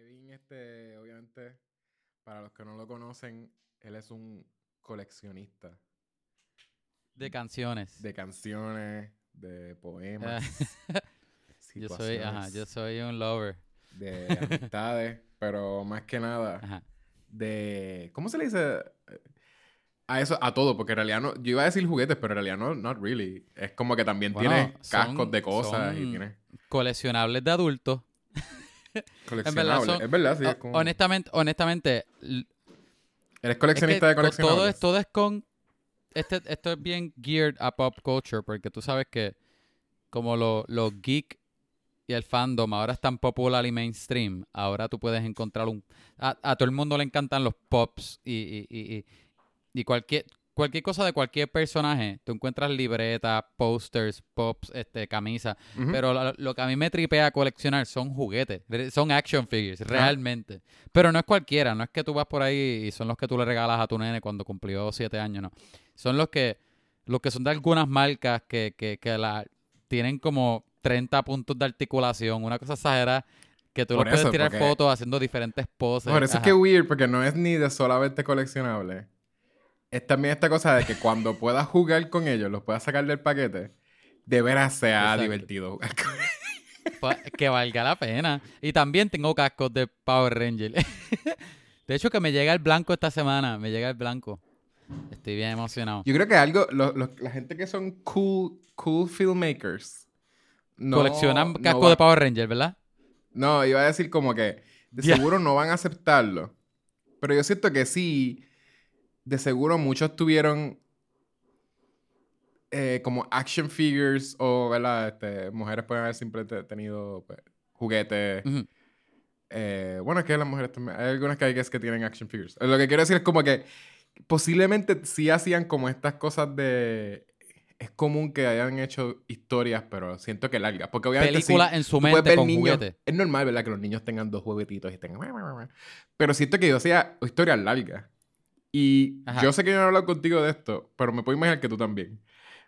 Kevin, este, obviamente, para los que no lo conocen, él es un coleccionista De canciones. de canciones, de poemas, yo soy, ajá, yo soy un lover. de amistades, pero más que nada Ajá. de ¿cómo se le dice? A eso, a todo, porque en realidad no, yo iba a decir juguetes, pero en realidad no, not really. Es como que también Bueno, tiene son- cascos de cosas y tiene Coleccionables de adultos. Coleccionables. son- es verdad, sí. es como- Honestamente, honestamente, Eres es coleccionista que de coleccionables. todo es, todo es con. Este, esto es bien geared a pop culture, porque tú sabes que como lo- los geek y el fandom ahora es tan popular y mainstream, ahora tú puedes encontrar un... A, a todo el mundo le encantan los pops y, y- y cualquier, cualquier cosa de cualquier personaje. Tú encuentras libretas, posters, pops, este, camisas. Pero lo, lo que a mí me tripea coleccionar son juguetes, son action figures, realmente. Pero no es cualquiera, no es que tú vas por ahí y son los que tú le regalas a tu nene cuando cumplió siete años, no. Son los que, los que son de algunas marcas que, que, que la, tienen como 30 puntos de articulación, una cosa exagerada, que tú Por los puedes eso, tirar porque- fotos haciendo diferentes poses. Por eso es que weird, porque no es ni de solamente coleccionable. Es también esta cosa de que cuando puedas jugar con ellos, los puedas sacar del paquete, de veras sea Exacto. divertido jugar con Pa- que valga la pena. Y también tengo cascos de Power Ranger. de hecho, que me llega el blanco esta semana. Me llega el blanco. Estoy bien emocionado. Yo creo que algo, lo- lo- la gente que son cool, cool filmmakers. no- Coleccionan no cascos va- de Power Ranger, ¿verdad? No, iba a decir como que de seguro no van a aceptarlo. Pero yo siento que sí, de seguro muchos tuvieron eh, como action figures o, ¿verdad? Este, mujeres pueden haber simplemente tenido pues, juguetes. Eh, bueno, es que las mujeres también. Hay algunas que hay que es que tienen action figures. Lo que quiero decir es como que posiblemente sí hacían como estas cosas de. Es común que hayan hecho historias, pero siento que largas. Porque obviamente. sí, Películas en su mente con niños- juguetes. Es normal, ¿verdad? Que los niños tengan dos juguetitos y tengan. Pero siento que yo hacía historias largas. Y Ajá. yo sé que yo no he hablado contigo de esto, pero me puedo imaginar que tú también.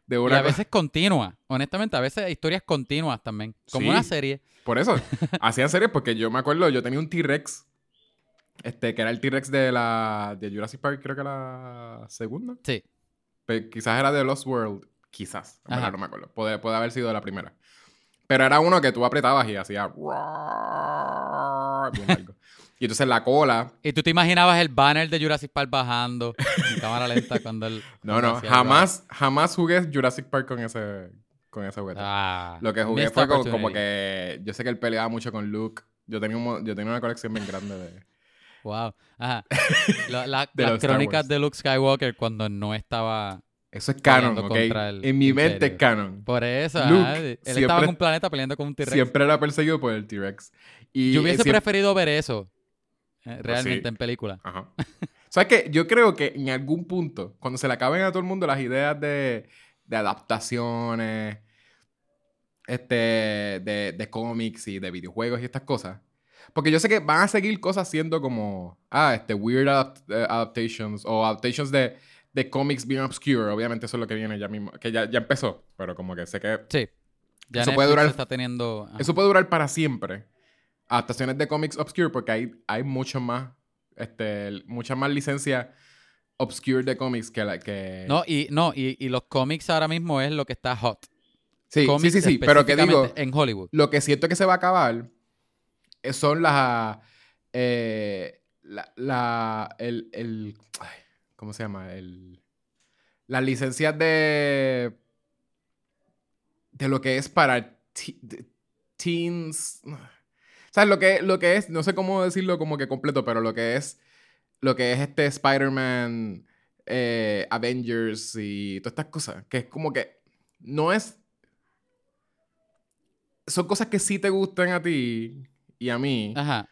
De Y una a cosa- veces continua. Honestamente, a veces historias continuas también. Como Sí. una serie. Por eso, hacían series porque yo me acuerdo, yo tenía un T-Rex, este, que era el T-Rex de la de Jurassic Park, creo que la segunda. Sí. Pero quizás era de Lost World, quizás, Ajá. no me acuerdo. Puede, puede haber sido de la primera. Pero era uno que tú apretabas y hacía. Y entonces la cola, Y tú te imaginabas el banner de Jurassic Park bajando en cámara lenta cuando él. no, no, el jamás, jamás jugué Jurassic Park con ese, con ese juguete. Ah, Lo que jugué fue con- como opportunity. que yo sé que él peleaba mucho con Luke. Yo tenía, un yo tenía una colección bien grande de... Wow. Ajá. La- la- De las crónicas de Luke Skywalker cuando no estaba. Eso es canon, ¿ok? el En mi mente es canon. Por eso. Luke ajá, Él siempre- estaba en un planeta peleando con un T-Rex. Siempre era perseguido por el T-Rex. Yo hubiese siempre- preferido ver eso. Eh, realmente sí. en película. Ajá. ¿Sabes qué? Yo creo que en algún punto, cuando se le acaben a todo el mundo las ideas de, de adaptaciones, este, de, de cómics y de videojuegos y estas cosas, porque yo sé que van a seguir cosas siendo como, ah, este, weird adapt- eh, adaptations o adaptations de, de cómics bien obscure. Obviamente eso es lo que viene ya mismo, que ya, ya empezó, pero como que sé que Sí. Ya Eso Netflix puede durar- está teniendo. ajá. Eso puede durar para siempre. Adaptaciones de cómics obscure porque hay, hay mucho más, este, mucha más licencia obscure de cómics que la que... No, y, no y, y los cómics ahora mismo es lo que está hot. sí, sí, Cómics sí, sí, pero que digo, En Hollywood. lo que siento que se va a acabar eh, son las... eh, la, la- el, el- ay, ¿Cómo se llama? El, las licencias de... De lo que es para te- de- teens... ¿Sabes? Lo que, lo que es, no sé cómo decirlo como que completo, pero lo que es... Lo que es este Spider-Man, eh, Avengers y todas estas cosas. Que es como que... No es son cosas que sí te gustan a ti y a mí, Ajá.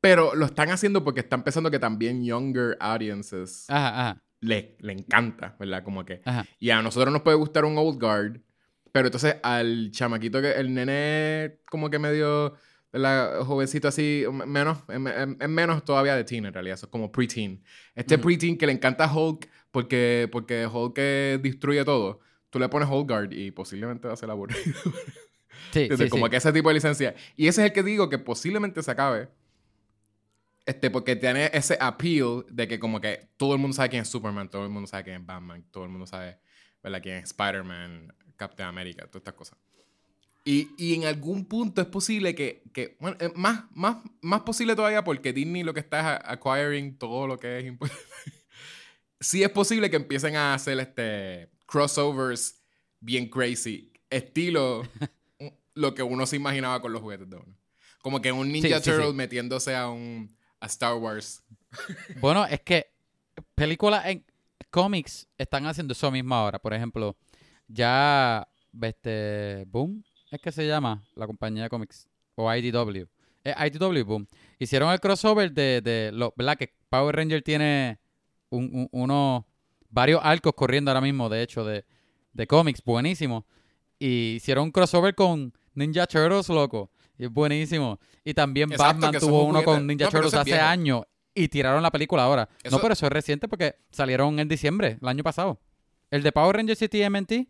pero lo están haciendo porque están pensando que también younger audiences Ajá, ajá. le, le encanta, ¿verdad? Como que. Ajá. Y a nosotros nos puede gustar un old guard, pero entonces al chamaquito que. El nene, como que medio. ¿Verdad? Jovencito así, menos, em- em- em- menos todavía de teen en realidad, eso es como preteen. Este preteen que le encanta Hulk porque, porque Hulk destruye todo, tú le pones Old Guard y posiblemente va a ser aburrido. Sí, ¿Entiendes? sí, como sí. que ese tipo de licencia. Y ese es el que digo que posiblemente se acabe. Este, porque tiene ese appeal de que como que todo el mundo sabe quién es Superman, todo el mundo sabe quién es Batman, todo el mundo sabe, ¿verdad? Quién es Spider-Man, Captain America, todas estas cosas. Y, y en algún punto es posible que, que bueno, eh, más, más, más posible todavía porque Disney lo que está es acquiring todo lo que es importante. sí es posible que empiecen a hacer este crossovers bien crazy, estilo lo que uno se imaginaba con los juguetes de uno. Como que un Ninja Sí, sí, Turtle sí. metiéndose a un a Star Wars. Bueno, es que películas en cómics están haciendo eso mismo ahora. Por ejemplo, ya este Boom es que se llama la compañía de cómics o IDW. Eh, IDW Boom. Hicieron el crossover de, de lo, ¿verdad? Que Power Ranger tiene un, un- unos varios arcos corriendo ahora mismo, de hecho, de, de cómics, buenísimo. Y hicieron un crossover con Ninja Turtles, loco. Y es buenísimo. Y también Exacto, Batman tuvo uno con Ninja No, Turtles hace años y tiraron la película ahora. Eso- No, pero eso es reciente porque salieron en diciembre, el año pasado. El de Power Rangers City MNT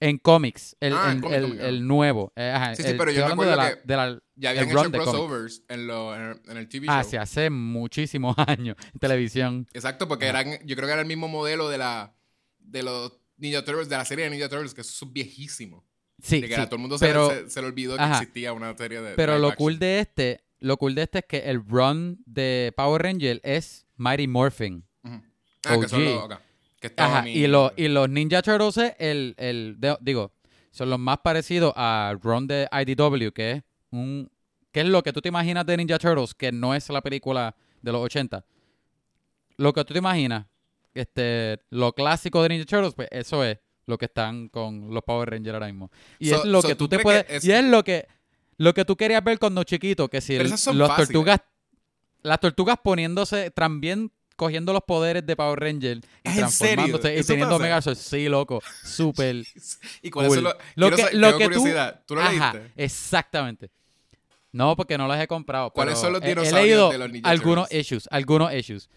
en cómics, el, Ah, cómic, el- nuevo. Eh, ajá, Sí, sí, pero yo de recuerdo la, que de la- Ya habían hecho crossovers en, lo, en, el, en el TV Ah, show. sí, hace muchísimos años en televisión. Exacto, porque Ajá. eran, yo creo que era el mismo modelo de la de los Ninja Turtles, de la serie de Ninja Turtles, que eso es viejísimo. Sí, de que sí, a todo el mundo pero- se, se le olvidó que ajá. existía una serie de. Pero lo action. cool de este, lo cool de este es que el run de Power Ranger es Mighty Morphin. Ujú. Ah, que son OG. los. ok. Que estaba Ajá, mi- y, los y los Ninja Turtles es el, el de- digo, son los más parecidos a Run de IDW, que es un que es lo que tú te imaginas de Ninja Turtles, que no es la película de los 80. Lo que tú te imaginas, este, lo clásico de Ninja Turtles, pues eso es lo que están con los Power Rangers ahora mismo. Y So- es lo so que ¿tú tú te puedes, es- y es lo que lo que tú querías ver cuando chiquito, que si el- las fáciles. tortugas las tortugas poniéndose también cogiendo los poderes de Power Ranger y ¿Es en serio? transformándose y ¿Eso teniendo? Megazord. Sí, loco. Súper ¿Y son cool. los.? Lo quiero que, sa- lo tengo que tú... curiosidad. ¿Tú lo Ajá, leíste? exactamente. No, porque no los he comprado. ¿Cuáles son los he- he, dinosaurios leído de los Ninja algunos Turtles? issues, algunos issues.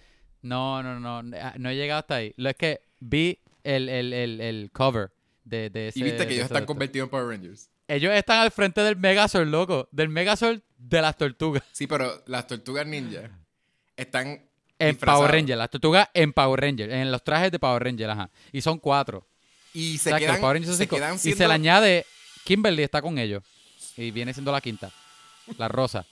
No, no, no, no, no he llegado hasta ahí. Lo es que vi el, el, el, el cover de, de ese Y viste que ellos están convertidos en Power Rangers. Ellos están al frente del Megazord, loco. Del Megazord de las tortugas. Sí, pero las tortugas ninja están. En. Power Ranger, las tortugas en Power Ranger, en los trajes de Power Ranger, ajá. Y son cuatro. Y O se que quedan. Power Rangers son se cinco. quedan Y se le añade, Kimberly está con ellos. Y viene siendo la quinta. La rosa.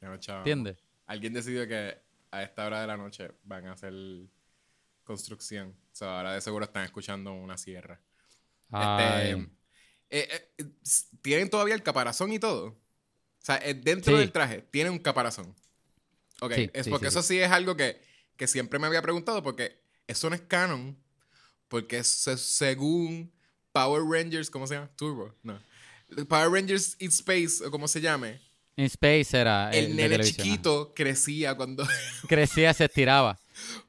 No. ¿Entiendes? Alguien decidió que a esta hora de la noche van a hacer construcción. O sea, ahora de seguro están escuchando una sierra. Este, eh, eh, tienen todavía el caparazón y todo. O sea, eh, dentro Sí. del traje tiene un caparazón. Ok, Sí, es porque sí, eso sí es algo que, que siempre me había preguntado, porque eso no es canon. Porque se- según Power Rangers, ¿cómo se llama? Turbo, no. Power Rangers in Space, o como se llame, En Space era el, el nene chiquito crecía cuando. Crecía, se estiraba.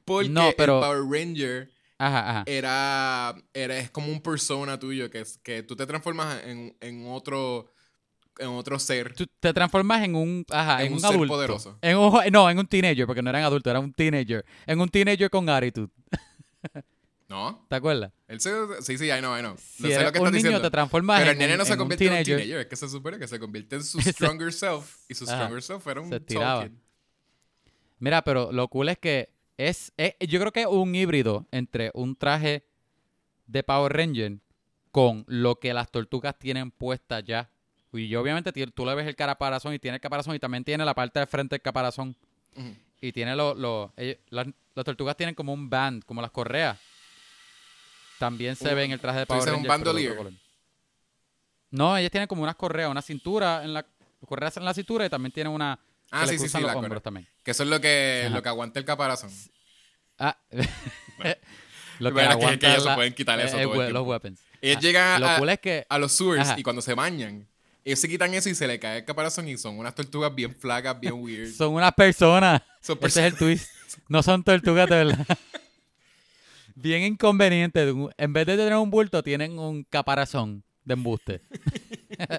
Porque No, pero- el Power Ranger Ajá, ajá. era, era. Es como un persona tuyo, que, que tú te transformas en, en otro. En otro ser. Tú te transformas en un, ajá, En en, un un, ser adulto. poderoso. En un no, en un teenager, porque no eran adultos, era un teenager. En un teenager con attitude. ¿No? ¿Te acuerdas? Él se, sí, sí, I know, I know. Si No sé lo que un estás niño, diciendo. te transformas Pero en el nene no se convierte en un teenager. Es que se supone que se convierte en su stronger self. Y su Ajá. stronger self era un Se kid. Mira, pero lo cool es que es, es- yo creo que es un híbrido entre un traje de Power Ranger con lo que las tortugas tienen puestas ya. Y obviamente ti- tú le ves el caparazón y tiene el caparazón y también tiene la parte de frente del caparazón. Ujú. Y tiene los... ellos- las, las tortugas tienen como un band, como las correas. También se Un- ve en el traje de Power dices un bandolier. No, ellas tienen como unas correas, una cintura, en la correas en la cintura y también tienen una... Ah, que sí, sí, sí, los la hombros también. Que eso es lo que, Ajá. lo que aguanta el caparazón. Ah, lo que Bueno, es que- aguanta que ellos se la- pueden quitar eso eh, todo el we- los weapons. Ellos Ah, llegan Lo a, cool es que a los sewers Ajá. y cuando se bañan, ellos se quitan eso y se le cae el caparazón y son unas tortugas bien flacas, bien weird. son unas personas. Son Ese es el twist. No son tortugas de verdad. Bien inconveniente. En vez de tener un bulto, tienen un caparazón de embuste.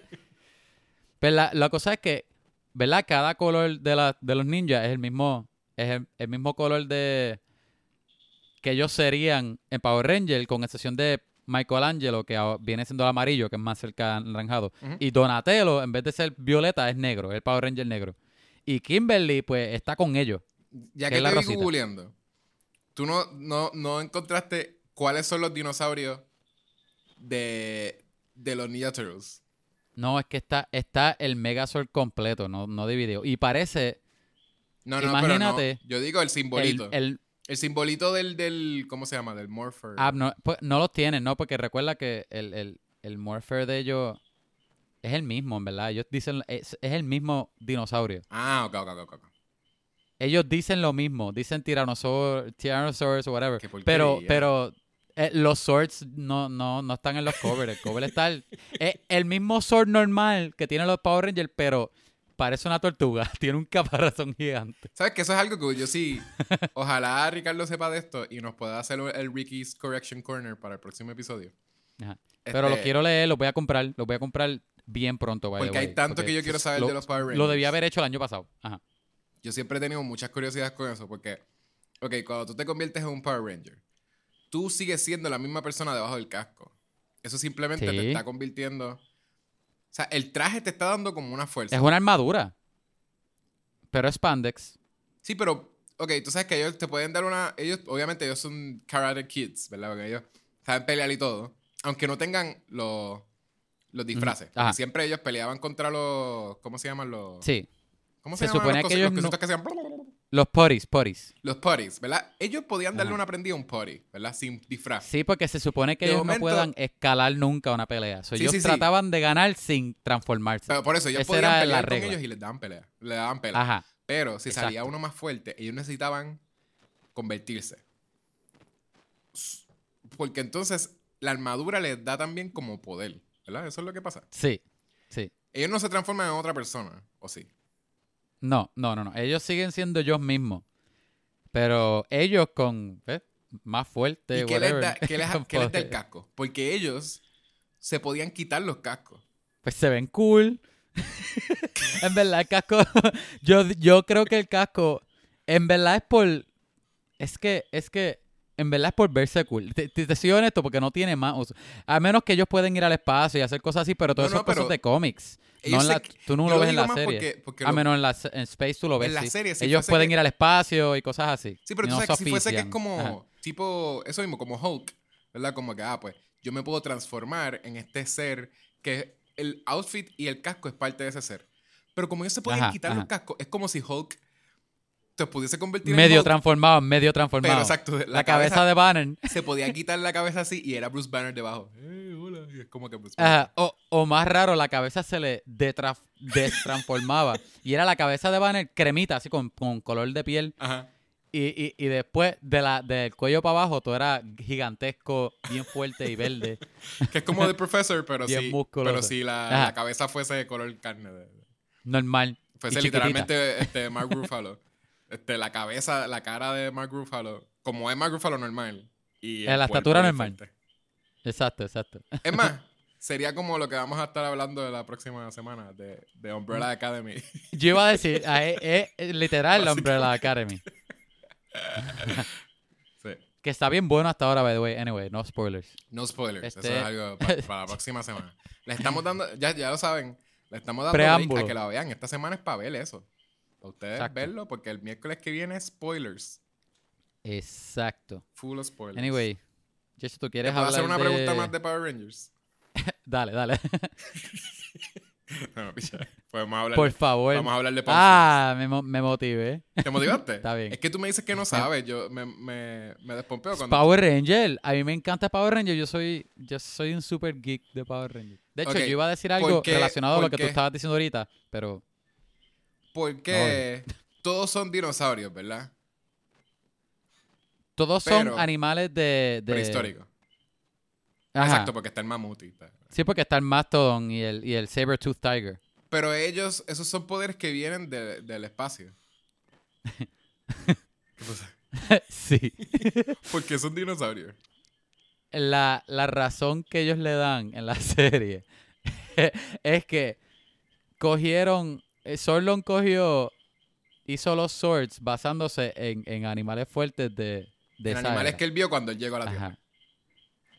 Pero la, la cosa es que, ¿verdad? Cada color de, la, de los ninjas es el mismo. Es el, el mismo color de. que ellos serían en Power Ranger, con excepción de Michelangelo, que viene siendo el amarillo, que es más cerca al naranjado. Y Donatello, en vez de ser violeta, es negro, el Power Ranger negro. Y Kimberly, pues, está con ellos. Ya ¿Qué que la te vi googleando, tú no, no, no encontraste cuáles son los dinosaurios de, de los Ninja Turtles. No, es que está, está el Megazord completo, no, no dividido. Y parece No, no, Imagínate pero no. Yo digo el el, simbolito. El, el, simbolito del, del, ¿cómo se llama? Del Morpher. ah, no, pues, no los tienen, ¿no? Porque recuerda que el, el, el Morpher de ellos es el mismo, en verdad. Ellos dicen, es, es el mismo dinosaurio. Ah, ok, ok, ok, ok. Ellos dicen lo mismo, dicen Tyrannosaurus, Tyrannosaurus o whatever. Pero, pero eh, los swords no, no, no están en los covers. El cover está el, es el mismo sword normal que tienen los Power Rangers, pero parece una tortuga. Tiene un caparazón gigante. ¿Sabes que eso es algo que yo sí. Ojalá Ricardo sepa de esto y nos pueda hacer el Ricky's Correction Corner para el próximo episodio. Ajá. Pero lo Este, quiero leer, lo voy a comprar, lo voy a comprar bien pronto. by Porque hay tanto que yo quiero saber lo- de los Power Rangers. Lo debía haber hecho el año pasado. Ajá. Yo siempre he tenido muchas curiosidades con eso porque, ok, cuando tú te conviertes en un Power Ranger, tú sigues siendo la misma persona debajo del casco. Eso simplemente Sí. te está convirtiendo... O sea, el traje te está dando como una fuerza. Es una armadura. Pero es spandex. Sí, pero, ok, tú sabes que ellos te pueden dar una... Ellos, obviamente, ellos son Karate Kids, ¿verdad? Porque ellos saben pelear y todo. Aunque no tengan los, los disfraces. Porque siempre ellos peleaban contra los... ¿Cómo se llaman los...? Sí. ¿Cómo se, Se llaman suponía los, que ellos los no- que hacían... Los potties, potties. Los putties, ¿verdad? Ellos podían darle Ajá. una prendida a un putty, ¿verdad? Sin disfraz. Sí, porque se supone que De ellos momento- no puedan escalar nunca una pelea. So, Sí, ellos sí, sí. trataban de ganar sin transformarse. Pero por eso ellos Esa podían la pelear con ellos y les daban pelea. Le daban pelea. Ajá. Pero si salía uno más fuerte, ellos necesitaban convertirse. Porque entonces la armadura les da también como poder, ¿verdad? Eso es lo que pasa. Sí. Sí. Ellos no se transforman en otra persona, ¿o sí? No, no, no, no. Ellos siguen siendo ellos mismos. Pero ellos con ¿ves? más fuerte. ¿Y qué les, da, qué les- con qué les da el casco? Porque ellos se podían quitar los cascos. Pues se ven cool. en verdad, el casco. yo, yo creo que el casco. En verdad es por. Es que. Es que. En verdad es por verse cool. Te, te, te soy honesto porque no tiene más uso. A menos que ellos pueden ir al espacio y hacer cosas así, pero todo No, eso no, es cosas de cómics. No en la- tú no lo lo ves en la serie. porque- porque a lo- menos en, la, en Space tú lo ves. En la sí. serie, si ellos pueden que- ir al espacio y cosas así. Sí, pero tú no sabes que si fuese que es como, Ajá. tipo, eso mismo, como Hulk, ¿verdad? Como que, ah, pues, yo me puedo transformar en este ser que el outfit y el casco es parte de ese ser. Pero como ellos se pueden Ajá, quitar ajá. los cascos, es como si Hulk te pudiese convertir en Medio Hulk, transformado, medio transformado. pero exacto, la, la, cabeza, de Banner. se podía quitar la cabeza así y era Bruce Banner debajo. Eh, hola, y es como que Bruce Banner. Ajá, o, o más raro, la cabeza se le destransformaba. y era la cabeza de Banner cremita, así con, con color de piel. Ajá. Y, y, y después de la, del cuello para abajo, todo era gigantesco, bien fuerte y verde. Que es como The Professor, pero sí, musculoso. pero si la, la cabeza fuese de color carne. de- Normal. Fuese literalmente este, Mark Ruffalo. Este, la cabeza, la cara de Mark Ruffalo, como es Mark Ruffalo normal. Y En la estatura normal. Exacto, exacto. Es más, sería como lo que vamos a estar hablando de la próxima semana, de, de Umbrella Academy. Yo iba a decir, es, es- es literal la Umbrella Academy. Sí. Que está bien bueno hasta ahora, by the way. Anyway, no spoilers. No spoilers, eso Este- es algo pa- para, la próxima semana. Le estamos dando, ya, ya lo saben, le estamos dando a que la vean. Esta semana es para ver eso. Para ustedes Exacto. verlo, porque el miércoles que viene spoilers. Exacto. Full of spoilers. Anyway, Jesse, ¿tú ¿Te quieres hablar hacer una de... pregunta más de Power Rangers? Dale, dale. No, picha. Podemos hablar, Por favor. vamos a hablar de Power Ah, me, me motivé. ¿Te motivaste? Está bien. Es que tú me dices que no sabes. Yo me, me, me despompeo cuando... Power Ranger. A mí me encanta Power Ranger. Yo soy, yo soy un super geek de Power Ranger. De hecho, yo iba a decir ¿por algo relacionado a lo que tú estabas diciendo ahorita, pero Porque todos son dinosaurios, ¿verdad? todos son animales de... de... Prehistóricos. Exacto, porque está el mamut y tal. Sí, porque está el Mastodon y el, y el Saber-Tooth Tiger. Pero ellos, esos son poderes que vienen de- del espacio. ¿Qué pasa? sí. Porque son dinosaurios. La, la razón que ellos le dan en la serie es que cogieron... eh, Sorlon cogió... Hizo los swords basándose en, en animales fuertes de, de En esa animales era. que él vio cuando él llegó a la Tierra. Ajá.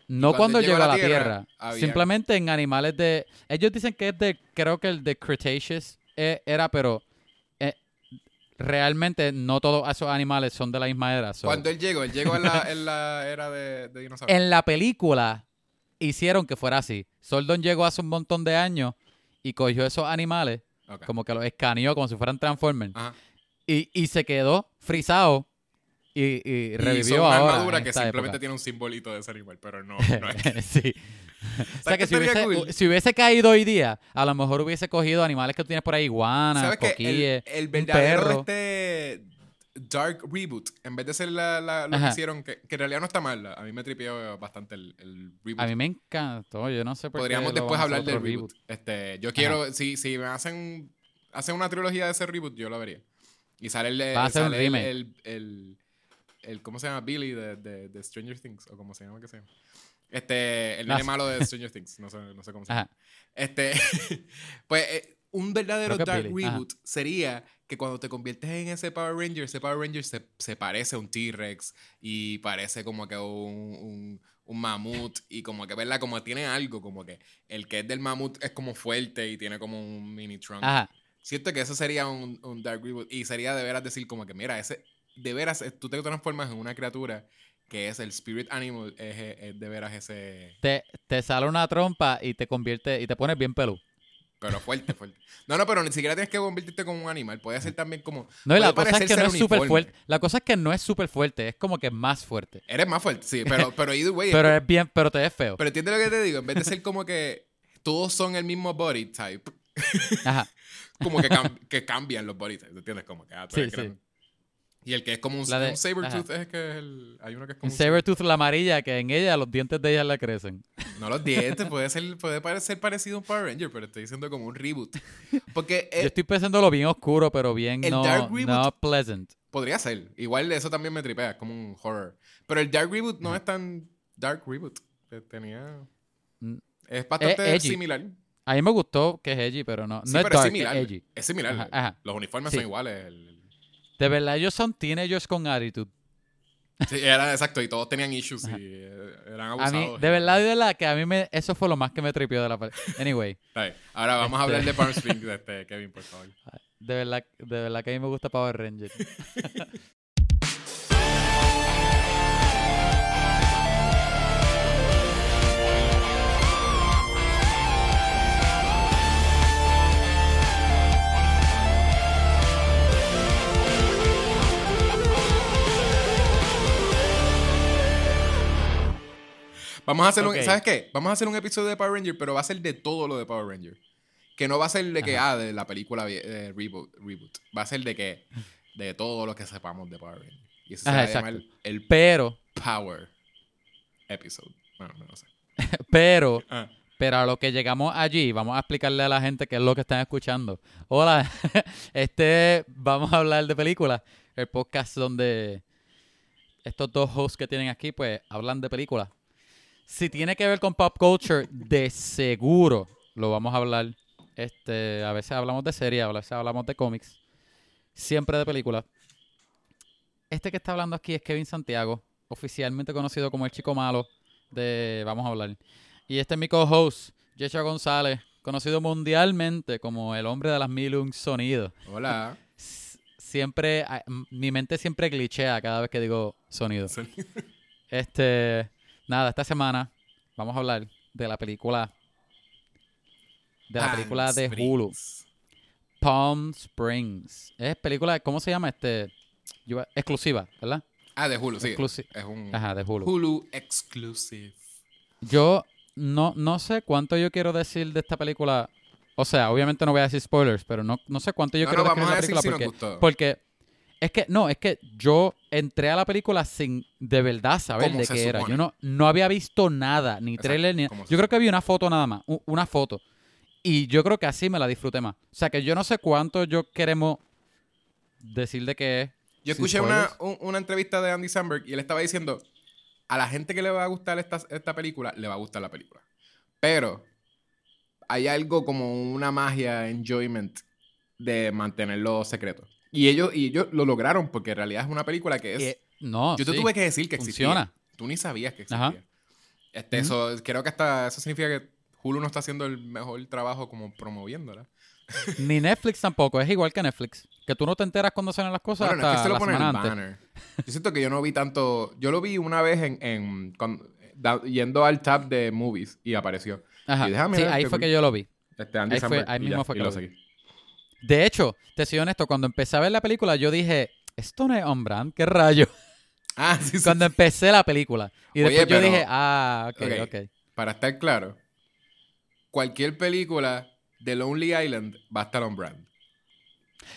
No cuando cuando llegó a la Tierra. había- Simplemente en animales de. Ellos dicen que es de. Creo que el de Cretaceous eh, era, pero. eh, realmente no todos esos animales son de la misma era. so- Cuando él llegó, él llegó en la, en la era de, de dinosaurios. En la película hicieron que fuera así. Soldon llegó hace un montón de años y cogió esos animales, Como que los escaneó como si fueran Transformers, Ajá. y, y se quedó frisado y, y Y revivió hizo una ahora. armadura que simplemente época. tiene un simbolito de ese animal, pero no, no es. sí. O sea que si hubiese, cool? si hubiese caído hoy día, a lo mejor hubiese cogido animales que tú tienes por ahí, iguanas, coquilles, El, el un verdadero perro. este Dark Reboot, en vez de ser la, la- lo que Ajá. hicieron, que, que en realidad no está mal, a mí me tripeó bastante el, el reboot. A mí me encantó, yo no sé por qué Podríamos lo después hablar del otro reboot. Este, yo quiero, si, si me hacen, hacen una trilogía de ese reboot, yo lo vería. Y sale el, sale el, remake. el, el- el- ¿cómo se llama? Billy de, de, de Stranger Things, o como se llama que se llama. Este, el nene malo de Stranger Things, no sé, no sé cómo se llama. Ajá. Este, pues eh, un verdadero que Dark Billy. Reboot sería que cuando te conviertes en ese Power Ranger, ese Power Ranger se, se parece a un T-Rex y parece como que un, un, un mamut y como que, ¿verdad? Como tiene algo, como que el que es del mamut es como fuerte y tiene como un mini trunk. Ajá. Siento que eso sería un, un Dark Reboot y sería de veras decir como que, mira, ese, de veras, eh, tú te transformas en una criatura que es el Spirit Animal, es, es de veras ese... Te, te sale una trompa y te convierte y te pones bien pelú. Pero fuerte, fuerte. No, no, pero ni siquiera tienes que convertirte como un animal. Puede ser también como. No, y la cosa es que no es súper fuerte. La cosa es que no es súper fuerte, es como que más fuerte. Eres más fuerte, sí, pero, pero either way. Pero es- bien, pero te ves feo. pero entiendes lo que te digo. En vez de ser como que todos son el mismo body type, Ajá. como que, cam- que cambian los body types. ¿Entiendes? Como que. ah, tú Sí, eres sí. grande. Y el que es como un, de- un Sabertooth ajá. es que es el. Hay uno que es como. Un un Sabertooth, la amarilla, que en ella los dientes de ella le crecen. No los dientes, puede ser, puede parecer parecido a un Power Ranger, pero estoy diciendo como un reboot. Porque Yo eh, estoy pensándolo bien oscuro, pero bien el no, Dark Reboot- no pleasant. podría ser. Igual eso también me tripea, es como un horror. Pero el Dark Reboot no es tan Dark Reboot. Eh, Tenía. Mm. Es bastante similar. A mí me gustó que es edgy, pero no, Sí, no es pero dark, es similar. es edgy. Es similar. Ajá, ajá. Los uniformes Sí. son iguales. el- el- De verdad, ellos son teenagers con attitude. Sí, era exacto. Y todos tenían issues Ajá. y eh, eran A abusados. mí, de verdad, de verdad, que a mí me, eso fue lo más que me tripió de la película. Anyway. Ahora vamos a hablar Este- de Palm Springs de este Kevin, por favor. de verdad, de verdad que a mí me gusta Power Ranger. Vamos a hacer un. ¿Sabes qué? Vamos a hacer un episodio de Power Ranger, pero va a ser de todo lo de Power Ranger. Que no va a ser de que, ah, de la película eh, reboot, reboot. Va a ser de que. De todo lo que sepamos de Power Ranger. Y eso se Ajá, va a llamar el Pero, Power Episode. Bueno, no sé. pero, Ah. pero a lo que llegamos allí, vamos a explicarle a la gente qué es lo que están escuchando. Hola, este, vamos a hablar de películas. El podcast donde estos dos hosts que tienen aquí, pues, hablan de películas. Si tiene que ver con pop culture, de seguro lo vamos a hablar. Este, a veces hablamos de series, a veces hablamos de cómics. Siempre de películas. Este que está hablando aquí es Kevin Santiago, oficialmente conocido como el chico malo de Vamos a hablar. Y este es mi co-host, González, conocido mundialmente como el hombre de las mil un sonidos. Hola. Siempre, ah, mi mente siempre glitchea cada vez que digo sonido. Este, nada, esta semana vamos a hablar de la película, de la película de Hulu. Palm Springs. Es película, ¿cómo se llama? Este, exclusiva, ¿verdad? Ah, de Hulu, sí. Exclusi- Es un Ajá, de Hulu. Hulu exclusive. Yo no, no sé cuánto yo quiero decir de esta película. O sea, obviamente no voy a decir spoilers, pero no, no sé cuánto yo No, quiero no, decir de la película si porque es que no, es que yo entré a la película sin de verdad saber de qué era. supone. Yo no, no había visto nada, ni Exacto, trailer ni Yo creo que vi una foto nada más, una foto. Y yo creo que así me la disfruté más. O sea, que yo no sé cuánto yo queremos decir de qué es. Yo escuché una, un- una entrevista de Andy Samberg y él estaba diciendo, a la gente que le va a gustar esta, esta película, le va a gustar la película. Pero hay algo como una magia, enjoyment de mantenerlo secreto. Y ellos, y ellos lo lograron porque en realidad es una película que es... Eh, no, yo te sí. tuve que decir que existía. Funciona. Tú ni sabías que existía. Ajá. Este, Ujú. eso, creo que hasta eso significa que Hulu no está haciendo el mejor trabajo como promoviéndola. Ni Netflix tampoco, es igual que Netflix. Que tú no te enteras cuando salen las cosas Bueno, no es hasta que se lo ponen en el banner. Yo siento que yo no vi tanto. Yo lo vi una vez en. en cuando- da- yendo al tab de movies y apareció. Ajá. Y dije, ah, sí, ahí qué fue cool. que yo lo vi. Este Andy Ahí fue- ahí y mismo ya, fue y que lo lo vi. seguí. De hecho, te soy honesto, cuando empecé a ver la película, yo dije, esto no es On Brand, qué rayo. Ah, sí, sí. Cuando empecé la película. Y Oye, después yo pero- dije, ah, ok, Ok. ok. Para estar claro, cualquier película de Lonely Island va a estar on brand.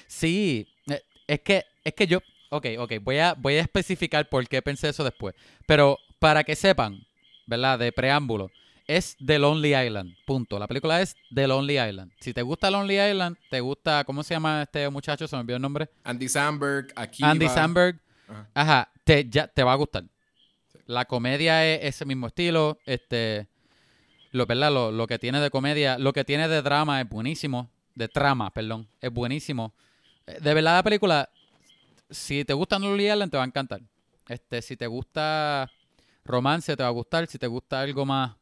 Sí, eh, es que, es que yo, ok, ok, voy a, voy a especificar por qué pensé eso después. Pero para que sepan, ¿verdad? De preámbulo, es The Lonely Island, punto. La película es The Lonely Island. Si te gusta Lonely Island, te gusta, ¿cómo se llama este muchacho? Se me olvidó el nombre. Andy Samberg, Akiva. Andy Samberg. Ajá. Ajá, te, ya, te va a gustar. La comedia es ese mismo estilo. Este, lo, ¿verdad? Lo, lo que tiene de comedia, lo que tiene de drama es buenísimo. De trama, perdón, es buenísimo. Eh, De verdad la película, si te gusta Lonely Island, te va a encantar. Este, si te gusta romance, te va a gustar. Si te gusta algo más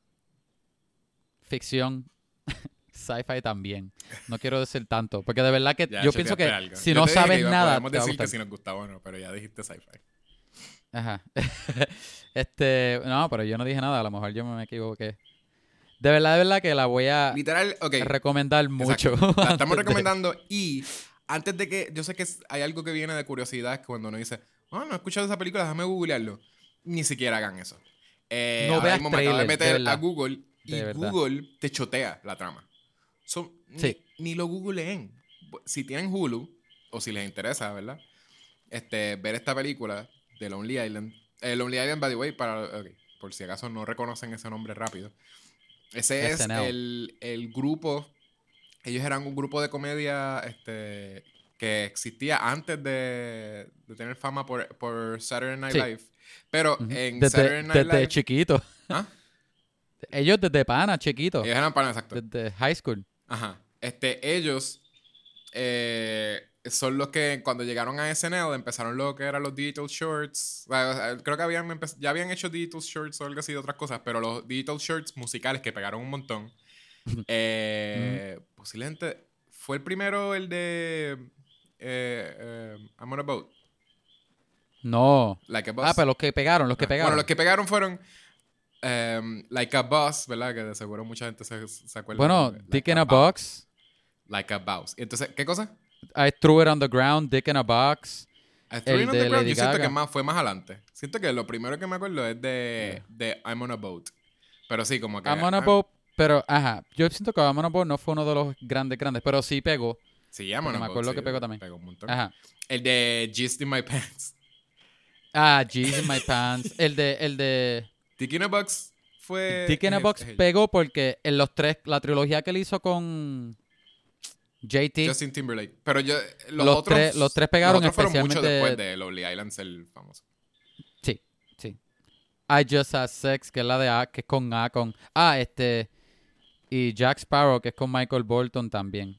ficción, sci-fi también. No quiero decir tanto, porque de verdad que Ya yo pienso que algo. si Yo no sabes iba- nada, Podemos decir que si nos gustaba o no, pero ya dijiste sci-fi. Ajá. este, no, pero yo no dije nada, a lo mejor yo me equivoqué. De verdad, de verdad que la voy a Literal, ok. recomendar mucho. La estamos de- recomendando y antes de que, yo sé que hay algo que viene de curiosidad que cuando uno dice, oh, no he escuchado esa película, déjame googlearlo. Ni siquiera hagan eso. Eh, No veas me acabo de trailers, de meter a verdad. Y verdad. Google te chotea la trama. So, ni- Sí. ni, lo googleen. Si tienen Hulu o si les interesa, ¿verdad? Este, ver esta película de Lonely Island. Eh, Lonely Island, by the way, para, por si acaso no reconocen ese nombre rápido. Ese es el, el grupo. Ellos eran un grupo de comedia este, que existía antes de, de tener fama por, por Saturday Night Sí. Live. Pero en desde, Saturday Night desde Live. chiquito. ¿Ah? Ellos desde pana, chiquito. Ellos eran para exacto. Desde high school. Ajá. Este, ellos eh, son los que cuando llegaron a SNL empezaron lo que eran los digital shorts. Sea, Creo que habían ya habían hecho digital shorts o algo así de otras cosas, pero los digital shorts musicales que pegaron un montón. eh, Posiblemente fue el primero el de eh, I'm on a boat. No. Like a bus. Ah, pero los que pegaron, los que Ah, pegaron. Bueno, los que pegaron fueron em, Like a Bus, ¿verdad? Que de seguro mucha gente se, se acuerda. Bueno, de- like Dick in a. Box. Like a Box. Entonces, ¿qué cosa? I threw it on the ground, Dick in a Box. A Three El on the Ground, yo siento que más, fue más adelante. Siento que lo primero que me acuerdo es de, de I'm on a Boat. Pero sí, como que. I'm on a boat, pero, ajá. Yo siento que I'm on a boat no fue uno de los grandes, grandes, pero sí pegó. Sí, I'm on me a Boat. acuerdo sí, que pegó también. Pegó un montón. Ajá. El de Gist in My Pants. Ah, Jeez in My Pants. El de, el de Dick in a Box fue. Dick in a Box el- pegó porque en los tres, la trilogía que él hizo con JT, Justin Timberlake. Pero yo. Los, Los otros. tres- los tres pegaron los otros fueron mucho especialmente- después de Lonely Island ser famoso. sí, sí. I Just Had Sex, que es la de A, que es con A, con... Ah, este... Y Jack Sparrow, que es con Michael Bolton también.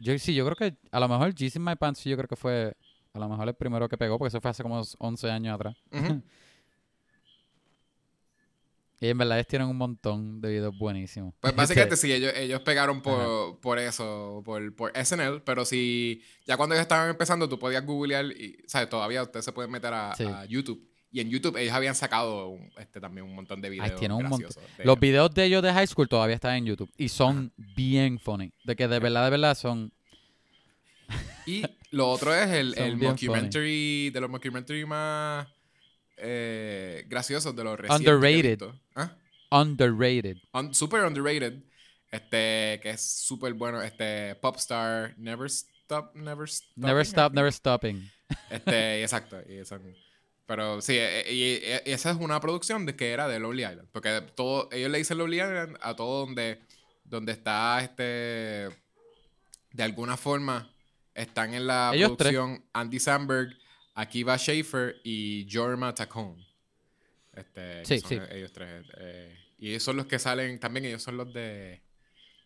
Yo sí, yo creo que a lo mejor in My Pants, sí, yo creo que fue a lo mejor el primero que pegó, porque eso fue hace como 11 años atrás. Ujú. Y en verdad ellos tienen un montón de videos buenísimos. Pues básicamente sí, ellos, ellos pegaron por, por eso, por, por SNL, pero si ya cuando ellos estaban empezando tú podías googlear y, ¿sabes? Todavía ustedes se pueden meter a, Sí. a YouTube. Y en YouTube ellos habían sacado un- este, también un montón de videos Ay, tienen un montón. graciosos de Los videos de ellos de high school todavía están en YouTube y son bien funny. De que de verdad, de verdad son... Y lo otro es el, el mockumentary, de los mockumentary más eh, graciosos de los recientes. Underrated. ¿Ah? Underrated. Un- super underrated. Este, que es súper bueno. Este, Popstar, Never Stop, Never Stop. Never stop, never stopping. Este, exacto. Y son- pero sí, eh, y, y- y esa es una producción de que era de Lonely Island. Porque todo, ellos le dicen Lonely Island a todo donde, donde está este. De alguna forma, están en la Ellos tres. producción Andy Samberg, Akiva Schaefer y Jorma Tacone. Este, Sí, son sí. ellos tres. eh, y ellos son los que salen, también ellos son los de.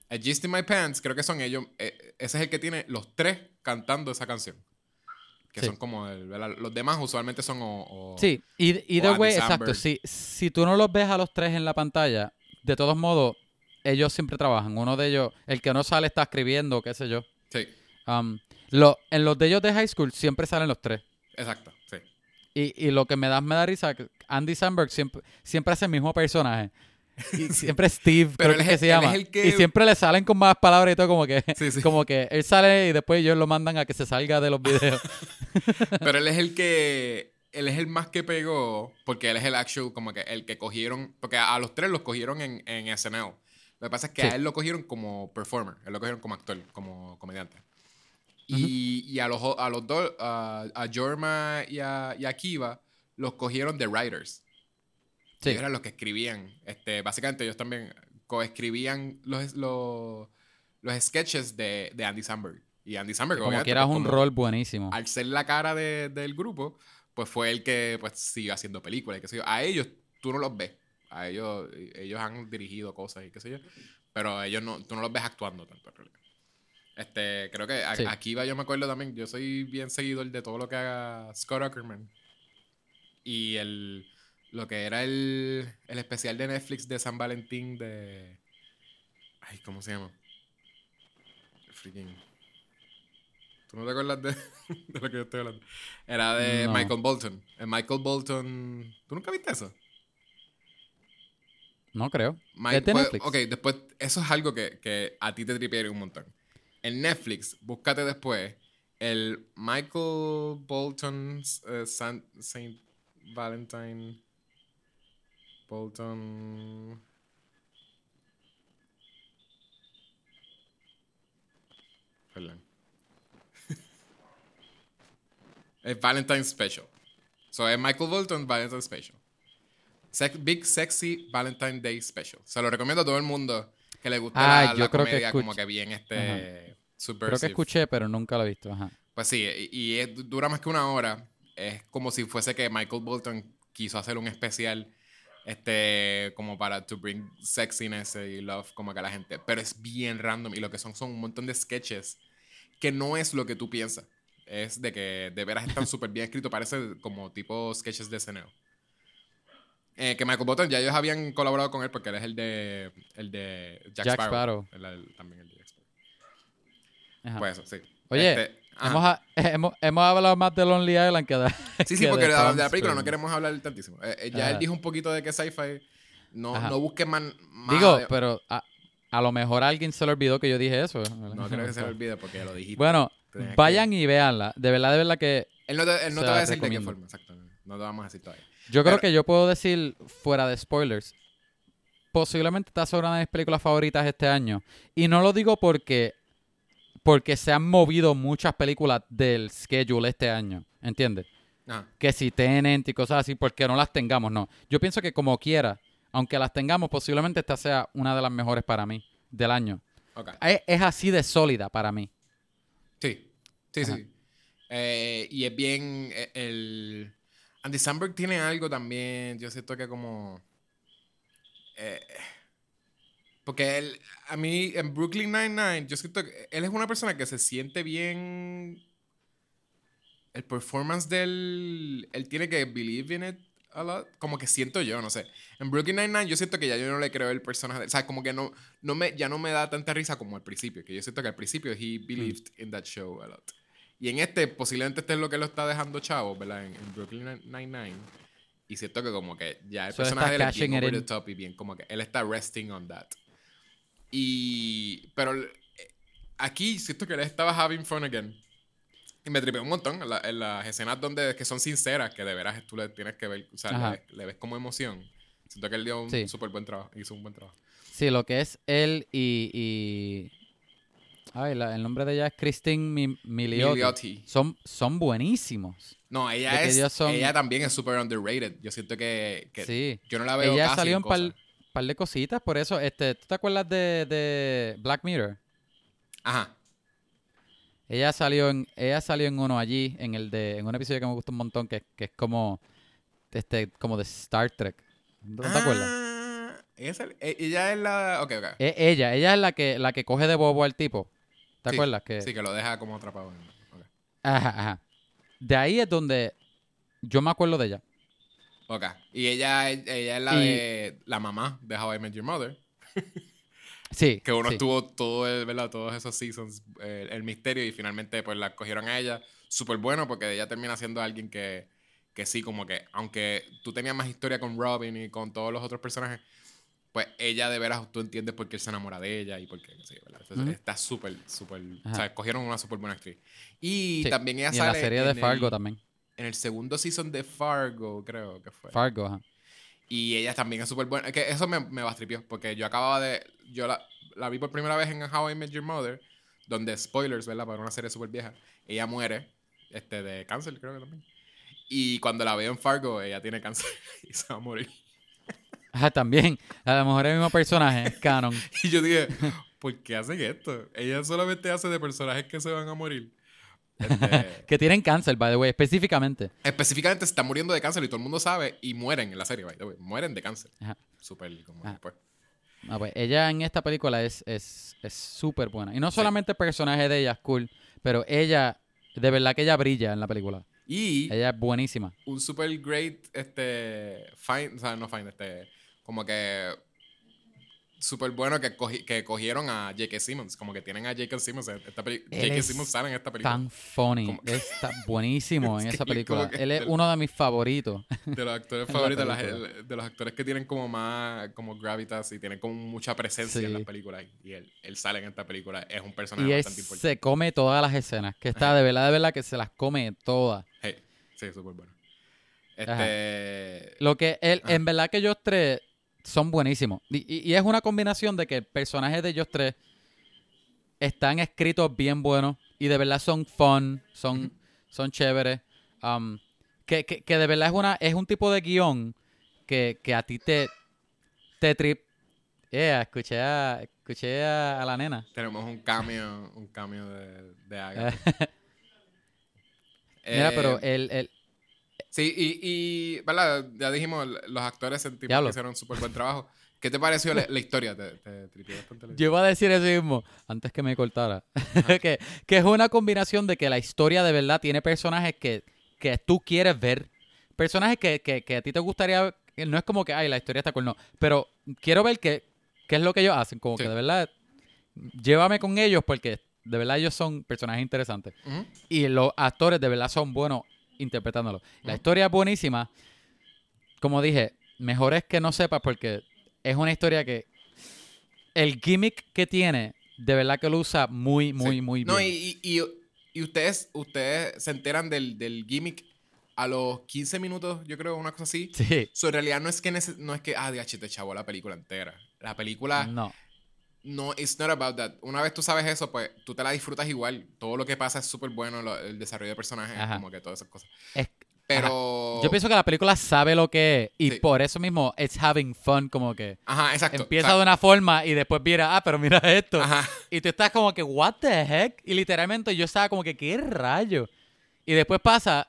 A Gist in My Pants, creo que son ellos. eh, ese es el que tiene los tres cantando esa canción. Que Sí. son como los demás usualmente son o, o- Sí, y, de way, exacto. Si, si tú no los ves a los tres en la pantalla, de todos modos, ellos siempre trabajan. Uno de ellos, el que no sale está escribiendo, qué sé yo. sí. Um, lo, en los de ellos de high school siempre salen los tres. Exacto, sí. Y, y lo que me da, me da risa, Andy Samberg siempre, siempre hace el mismo personaje. Y siempre Steve, Pero creo él que, el- se él llama. que- Y siempre le salen con más palabras y todo, como que, Sí, sí. como que él sale y después ellos lo mandan a que se salga de los videos. Pero él es el que. Él es el más que pegó. Porque él es el actual, como que el que cogieron. Porque a, a los tres los cogieron en, en SNL. Lo que pasa es que Sí. a él lo cogieron como performer. Él lo cogieron como actor, como comediante. Y, y a los, a los dos, a, a Jorma y a, y a Kiva, los cogieron de writers. Sí. Ellos eran los que escribían. Este, básicamente ellos también coescribían los, los, los sketches de, de Andy Samberg. Y Andy Samberg, Como que era pues, un rol buenísimo. al ser la cara de- del grupo, pues fue el que pues siguió haciendo películas y qué sé yo. A ellos tú no los ves. A ellos, ellos han dirigido cosas y qué sé yo. Pero ellos no, tú no los ves actuando tanto en realidad. Este, creo que a- Sí. aquí va, yo me acuerdo también, yo soy bien seguidor de todo lo que haga Scott Ackerman. Y el, lo que era el, el especial de Netflix de San Valentín de... Ay, ¿cómo se llama? Freaking... ¿Tú no te acuerdas de, de lo que yo estoy hablando? Era de No. Michael Bolton. El Michael Bolton... ¿Tú nunca viste eso? No creo. Mi- ¿Es de pues, Netflix? Ok, después, eso es algo que, que a ti te tripearía un montón. En Netflix, búscate después el Michael Bolton's eh, San- Saint Valentine Bolton. Perdón. es Valentine Special. So es Michael Bolton Valentine Special. Sex- Big Sexy Valentine Day Special. Se lo recomiendo a todo el mundo que le guste Ah, la, yo la creo que comedia como que bien este subversive. que escuché, pero nunca lo he visto. Ajá. Pues sí, y, y es- dura más que una hora. Es como si fuese que Michael Bolton quiso hacer un especial este como para to bring sexiness y love como que a la gente, pero es bien random y lo que son son un montón de sketches que no es lo que tú piensas. Es de que de veras están súper bien escritos, parece como tipo sketches de SNL. Eh, que Michael Bolton ya ellos habían colaborado con él porque él es el de el de Jack, Jack Sparrow. Sparrow. Él- él también el de Jack Sparrow. Ajá. Pues eso, sí. Oye, Este, hemos, hemos, hemos hablado más de Lonely Island que de. Sí, sí, que porque de, la, de la Palm película no queremos hablar tantísimo. Eh, eh, ya Ajá. él dijo un poquito de que sci-fi. No, no busques más. Digo, de- pero a, a lo mejor a alguien se le olvidó que yo dije eso. No creo que se le olvide porque lo dijiste. Bueno, que- vayan y véanla. De verdad, de verdad que Él no te, él no se te va a decir de qué recomiendo. forma, exactamente. No te vamos a decir todavía. yo creo que yo puedo decir, fuera de spoilers, posiblemente está sobre una de mis películas favoritas este año. Y no lo digo porque, porque se han movido muchas películas del schedule este año. ¿Entiendes? Ajá. que si Tenant y cosas así, porque no las tengamos, no. Yo pienso que como quiera, aunque las tengamos, posiblemente esta sea una de las mejores para mí del año. Ok. Es, es así de sólida para mí. Sí. Sí, Ajá. sí. Eh, y es bien. eh, El. Andy Samberg tiene algo también. Yo siento que como. eh, porque él. A mí, en Brooklyn Nine-Nine, yo siento que él es una persona que se siente bien. El performance del. Él tiene que believe in it a lot. Como que siento yo, no sé. En Brooklyn Nine-Nine, yo siento que ya yo no le creo el personaje. O sea, como que no, no me, ya no me da tanta risa como al principio. Que yo siento que al principio he believed in that show a lot. Y en este, posiblemente este es lo que lo está dejando chavo, ¿verdad? En, en Brooklyn Nine-Nine. Y siento que como que ya el So, personaje él es bien over the top y bien como que él está resting on that. Y... Pero eh, aquí siento que él estaba having fun again. Y me tripeó un montón en, la- en las escenas donde que son sinceras, que de veras tú le tienes que ver, o sea, le, ves- le ves como emoción. Siento que él dio un Sí. súper buen trabajo, hizo un buen trabajo. Sí, lo que es él y... y- Ay, la- el nombre de ella es Christine Mi- Milioti. Milioti. Son, son buenísimos. No, ella es, son- ella también es súper underrated. Yo siento que, que Sí. yo no la veo Ella casi salió en en par, cosas. Par de cositas, por eso, este, ¿tú te acuerdas de, de Black Mirror? Ajá. Ella salió en, ella salió en uno allí, en el de, en un episodio que me gusta un montón, que, que es como, este, como de Star Trek. ¿No te acuerdas? Ah, Ella, e- ella es la. Ok, ok. E- ella, ella es la que, la que coge de bobo al tipo. ¿Te Sí, acuerdas? Que, Sí, que lo deja como atrapado. en- ok. Ajá, ajá. De ahí es donde yo me acuerdo de ella. Ok. Y ella, ella es la Y- de la mamá de How I Met Your Mother. Sí. Que uno sí. estuvo todo el, ¿verdad? todos esos seasons, eh, el misterio, y finalmente pues la cogieron a ella. Súper bueno porque ella termina siendo alguien que, que sí, como que, aunque tú tenías más historia con Robin y con todos los otros personajes, pues ella de veras tú entiendes por qué él se enamora de ella y por qué, sí, ¿verdad? Entonces, Ujú. está súper, súper, o sea, cogieron una súper buena actriz. Y Sí. también ella Y en la sale serie de en Fargo el- también. En el segundo season de Fargo, creo que fue. Fargo, ajá. Y ella también es súper buena. Es que eso me, me bastripió. Porque yo acababa de. Yo la, la vi por primera vez en How I Met Your Mother. Donde, spoilers, ¿verdad? Para una serie súper vieja. Ella muere. Este, de cáncer, creo que también. Y cuando la veo en Fargo, ella tiene cáncer. y se va a morir. Ajá, también. A lo mejor es el mismo personaje, es canon. Y yo dije, ¿por qué hacen esto? Ella solamente hace de personajes que se van a morir. Este, Que tienen cáncer, by the way, específicamente. específicamente se están muriendo de cáncer y todo el mundo sabe. Y mueren en la serie, by the way. Mueren de cáncer. Ajá. Súper como Ajá. después. Ah, pues, ella en esta película es es es súper buena. Y no solamente el personaje de ella es cool, pero ella, de verdad que ella brilla en la película. Y Ella es buenísima. un super great este find, o sea, no find, este como que súper bueno que, cogi- que cogieron a J.K. Simmons, como que tienen a J.K. Simmons J.K. Simmons sale en esta película. Tan funny. Como- Está buenísimo en Es esa película. Él es uno de mis favoritos. De los actores la favoritos, de los actores que tienen como más como gravitas y tienen como mucha presencia en las películas. Y él, él sale en esta película, es un personaje Y él bastante importante. se come todas las escenas. Que está de verdad, de verdad que se las come todas. Hey, sí, súper bueno. Este. Lo que él, Ajá. en verdad que ellos tres son buenísimos. Y, y- es una combinación de que el personaje de ellos tres están escritos bien buenos y de verdad son fun, son, son chéveres. Um, que, que- que de verdad es una es un tipo de guion que, que a ti te te trip. Yeah, escuché a, escuché a, la nena. Tenemos un cambio, un cambio de, de Agatha. Mira, Eh, pero el, el, Sí, y, y ¿verdad? Ya dijimos, los actores sentimos que hicieron súper buen trabajo. ¿Qué te pareció la, la historia? ¿Te, te tripió bastante la Yo iba a decir eso mismo, antes que me cortara. que, que es una combinación de que la historia de verdad tiene personajes que, que tú quieres ver. Personajes que, que, que a ti te gustaría. No es como que, ay, la historia está cool, no. Pero quiero ver qué, qué es lo que ellos hacen. Como Sí. que de verdad, llévame con ellos porque de verdad ellos son personajes interesantes. Y los actores de verdad son buenos interpretándolo. La historia es buenísima. Como dije, mejor es que no sepas porque es una historia que el gimmick que tiene, de verdad que lo usa muy, muy, Sí. muy No, bien. y, y, y- y ustedes, ustedes se enteran del, del gimmick a los 15 minutos, yo creo, una cosa así. Sí. So, en realidad no es que, no es que ah, DH te chavo la película entera. La película No. No, it's not about that. Una vez tú sabes eso, pues tú te la disfrutas igual. Todo lo que pasa es súper bueno, lo- el desarrollo de personajes, Ajá. como que todas esas cosas. Es- Pero... Yo pienso que la película sabe lo que es y Sí. por eso mismo it's having fun, como que Ajá, exacto. empieza O sea, de una forma y después mira, ah, pero mira esto. Ajá. Y tú estás como que, what the heck? Y literalmente yo estaba como que, ¿qué rayo? Y después pasa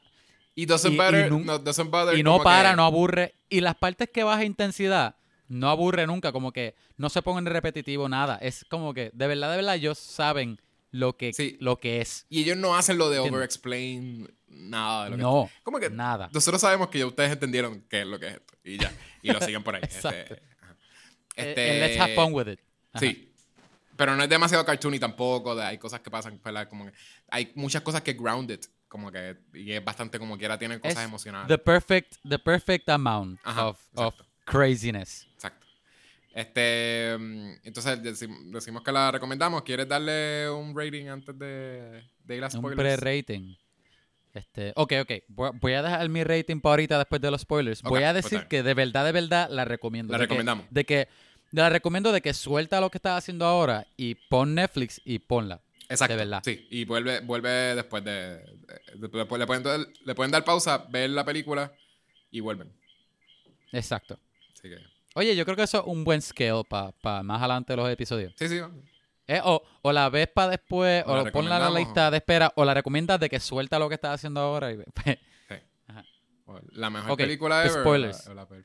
Y doesn't, Y- y no, doesn't bother y no para, que- no aburre. Y las partes que baja intensidad no aburre nunca, como que no se pongan repetitivo nada. Es como que, de verdad, de verdad, ellos saben lo que, Sí. lo que es. Y ellos no hacen lo de over-explain nada de lo que No, Como que nada. nosotros sabemos que ya ustedes entendieron qué es lo que es esto. Y ya. Y lo siguen por ahí. Exacto. Este. Eh, Este, eh, let's have fun with it. Ajá. Sí. Pero no es demasiado cartoony tampoco. de- hay cosas que pasan. ¿verdad? Como que hay muchas cosas que grounded. Como que. Y es bastante como quiera. Tienen cosas Es emocionales. The perfect, the perfect amount Ajá, of, of exacto. craziness. Este. mm, Entonces decim- decimos que la recomendamos. ¿Quieres darle un rating antes de, de ir a Un spoilers? pre-rating. Este, ok, ok. Voy, a dejar mi rating para ahorita después de los spoilers. Voy a decir que de verdad, de verdad la recomiendo. La De que- recomendamos. De que, la recomiendo de que suelta lo que estás haciendo ahora y pon Netflix y ponla. Exacto. De verdad. Sí, y vuelve, vuelve después de. de- después le, pueden le pueden dar pausa, ver la película y vuelven. Exacto. Así que. Oye, yo creo que eso es un buen scale para más adelante los episodios. Sí, sí. Eh, o, o la ves para después, O o, la ponla en la lista de espera, o la recomiendas de que suelta lo que estás haciendo ahora. Y, pues, sí. Ajá. La mejor Ok, película ever. o spoilers. la- o la peor.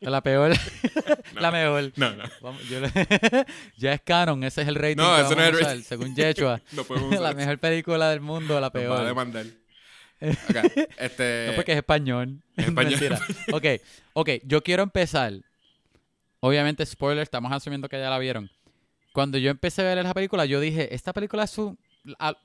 la peor. No. la mejor. No, no. Vamos, yo le- ya es canon, ese es el rating No, ese no es el rating. según Yechua. No podemos usar la eso. mejor película del mundo, la Nos va a peor. demandar. Este. No porque es español. es español. Mentira. Ok, ok, yo quiero empezar. Obviamente, spoiler, estamos asumiendo que ya la vieron. cuando yo empecé a ver esa película, yo dije, esta película es un... A,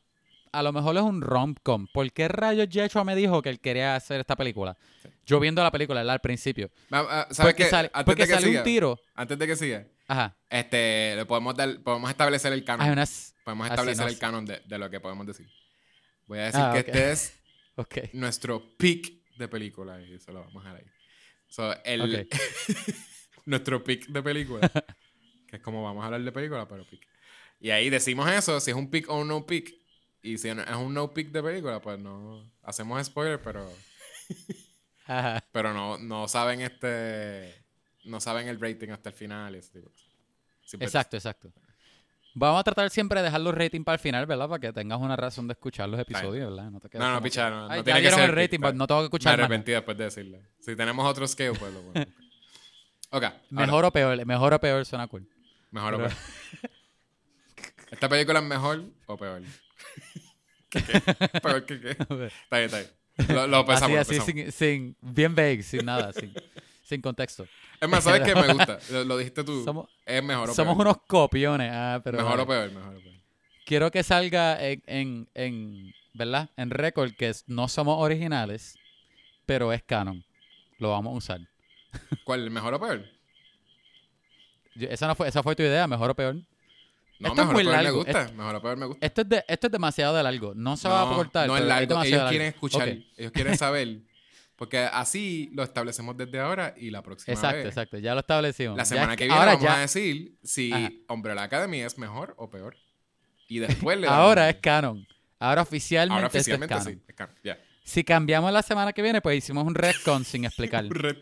a lo mejor es un rom-com. ¿Por qué rayos Yeshua me dijo que él quería hacer esta película? Yo viendo la película. Al principio. ¿Sabes Porque qué? sale, Antes porque de que sale siga, un tiro. Antes de que siga, Ajá. este, le podemos, dar, podemos establecer el canon. Unas... Podemos establecer el canon de, de lo que podemos decir. Voy a decir Ah, que ok. este es Ok. nuestro pick de película y eso lo vamos a dejar ahí. So, el, nuestro pick de película, que es como vamos a hablar de película, pero pick. Y ahí decimos eso, si es un pick o un no pick. Y si es un no pick de película, pues no hacemos spoiler, pero Ajá. pero no, no saben este no saben el rating hasta el final ese tipo Exacto, exacto. Vamos a tratar siempre de dejar los ratings para el final, ¿verdad? Para que tengas una razón de escuchar los episodios, ¿verdad? No, te No, no, no, no "Ay, tiene que ser el rating, no tengo que Me escuchar nada". arrepentí después de decirle. Si tenemos otro scale, pues lo bueno. Ok. ahora, Mejor o peor, mejor o peor suena cool. mejor o peor. ¿Esta película es mejor o peor? ¿Qué, qué? ¿Peor que qué? Está bien, está bien. Lo, lo pensamos, así, lo así, pensamos. sin, sin, bien vague, sin nada, sin, sin contexto. Es más, ¿sabes qué me gusta? Lo, lo dijiste tú. Somos, es mejor o somos peor. unos copiones, ah, pero mejor vale. o peor, mejor o peor. quiero que salga en, en, en, ¿verdad? En récord que no somos originales, pero es canon. Lo vamos a usar. ¿Cuál? ¿Mejor o peor? Yo- esa, no fue, esa fue tu idea, mejor o peor. No, Esto es mejor muy o peor me largo. gusta. Mejor o peor me gusta. Esto es, de, esto es demasiado de largo. No se va a cortar. No es pero largo. demasiado Ellos largo. quieren escuchar. Ok. Ellos quieren saber. Porque así lo establecemos desde ahora y la próxima Exacto, vez. exacto. Ya lo establecimos. La Ya semana es que viene ahora vamos ya, a decir si Ajá. Umbrella Academy es mejor o peor. Y después le ahora es canon. Ahora oficialmente, Ahora esto es oficialmente canon. sí. es canon, Ya. Si cambiamos la semana que viene, pues hicimos un retcon sin explicar. Red-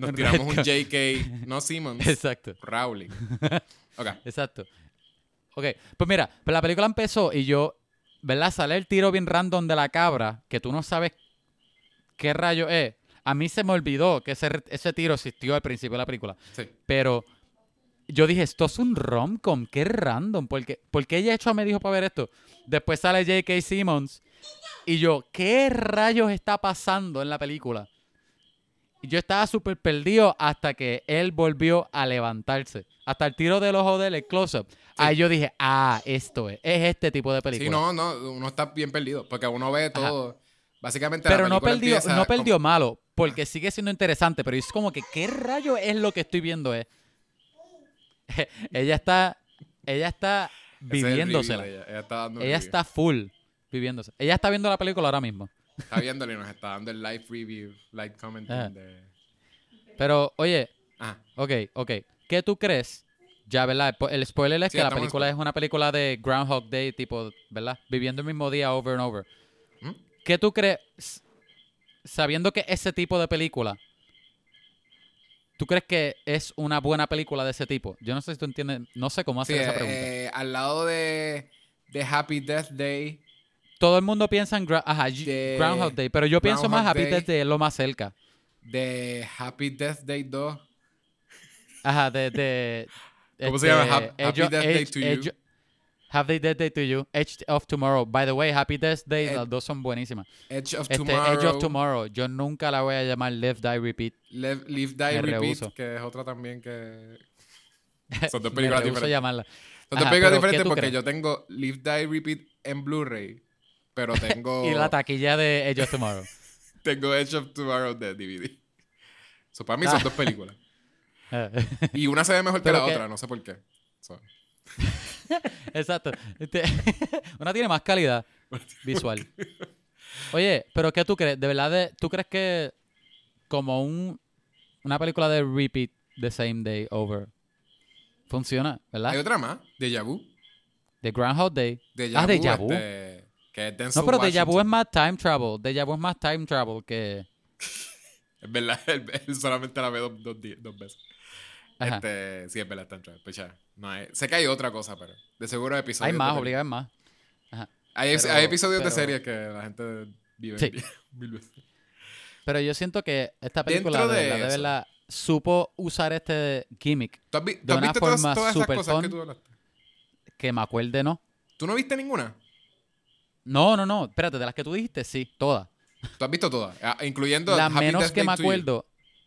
Nos tiramos un. JK, no Simmons, Exacto. Rowling. Ok. Exacto. Ok, pues mira, pues la película empezó y yo, ¿verdad? Sale el tiro bien random de la cabra, que tú no sabes qué rayo es. A mí se me olvidó que ese, ese tiro existió al principio de la película. Sí. Pero yo dije, esto es un rom-com, qué random. porque ¿Por qué ella hecho me dijo para ver esto? Después sale J.K. Simmons y yo, ¿qué rayos está pasando en la película? Y yo estaba súper perdido hasta que él volvió a levantarse. Hasta el tiro del ojo de él, el close-up. Ahí yo dije, ah, esto es. Es este tipo de película. Sí, no, no, uno está bien perdido. Porque uno ve todo. Básicamente la pero no película perdió, no perdió malo, porque sigue siendo interesante, pero es como que, ¿qué rayo es lo que estoy viendo? Es? ella está, ella está es viviéndosela. de Ella, ella está dando Ella está full viviéndose. Ella está viendo la película ahora mismo. Está viéndolo y nos está dando el live review, live commenting de... Pero, oye, Ajá. ok, ok. ¿Qué tú crees? Ya, ¿verdad? El- spoiler es Sí, que la película es una película de Groundhog Day, tipo, ¿verdad? Viviendo el mismo día over and over. ¿Mm? ¿Qué tú crees? Sabiendo que ese tipo de película, ¿tú crees que es una buena película de ese tipo? Yo no sé si tú entiendes, no sé cómo Sí, hacer esa pregunta. eh, al lado de, de Happy Death Day, Todo el mundo piensa en Gra- ajá, y- de Groundhog Day, pero yo pienso más Happy Day. Death Day es lo más cerca. de Happy Death Day 2. Ajá, de... de ¿Cómo se llama? este, Hap- Happy Death Day to You. Happy Death Day to You. Edge of Tomorrow. By the way, Happy Death Day, Ed- las dos son buenísimas. Edge of Este, Tomorrow. Edge of Tomorrow. Yo nunca la voy a llamar Live, Die, Repeat. Live, Live, Die, Me Repeat, que es otra también que... Son dos Me películas rehuso diferentes. llamarla. Son dos Ajá, películas pero ¿qué diferentes tú porque crees? yo tengo Live, Die, Repeat en Blu-ray, pero tengo, Y la taquilla de Edge of Tomorrow. tengo Edge of Tomorrow de DVD. So, para mí son Ah. dos películas. Y una se ve mejor que la que- otra, no sé por qué. So, Exacto. Este- una tiene más calidad visual. Oye, pero ¿qué tú crees? ¿De verdad de- tú crees que como un una película de repeat the same day over funciona, ¿verdad? Hay otra más, Deja Vu. The Groundhog Day. Deja Ah, Deja Vu. este, que No, pero Deja Vu es más time travel. Deja Vu es más time travel que... Es verdad, él, él solamente la ve dos, dos, dos veces. Ajá. Este, sí, es verdad, está en track. Pues ya, no hay- sé que hay otra cosa, pero de seguro hay episodios. Hay más, obligado, hay más. Ajá. Hay, pero- hay episodios de series que la gente vive Sí. mil veces. Pero yo siento que esta película de, de verdad, de verdad supo usar este gimmick ¿Tú has, vi- tú De has una visto todas, forma todas esas super cosas fun. que tú hablaste? que me acuerde, ¿no? ¿Tú no viste ninguna? No, no, no. Espérate, de las que tú dijiste, sí, todas. Tú has visto todas, ah, incluyendo La Happy menos Death que Day me acuerdo,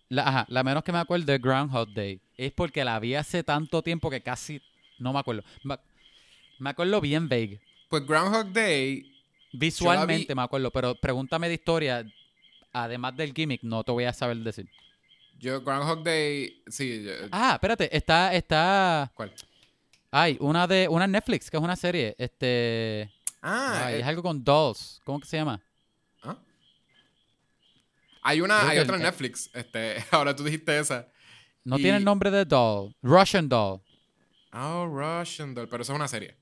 la, ajá, la menos que me acuerdo de Groundhog Day es porque la vi hace tanto tiempo que casi No me acuerdo. Me, me acuerdo bien vague. Pues Groundhog Day, Visualmente me acuerdo, pero pregúntame de historia. Además del gimmick, no te voy a saber decir. yo Groundhog Day, sí. yo- Ah, espérate, está, está. ¿Cuál? Hay una de. Una Netflix, que es una serie. Este. Ah, ay, eh, es algo con dolls. ¿Cómo que se llama? ¿ah? Hay una, Creo hay otra en Netflix. Este, ahora tú dijiste esa. No Y- tiene el nombre de doll. Russian doll. Oh, Russian Doll, pero eso es una serie.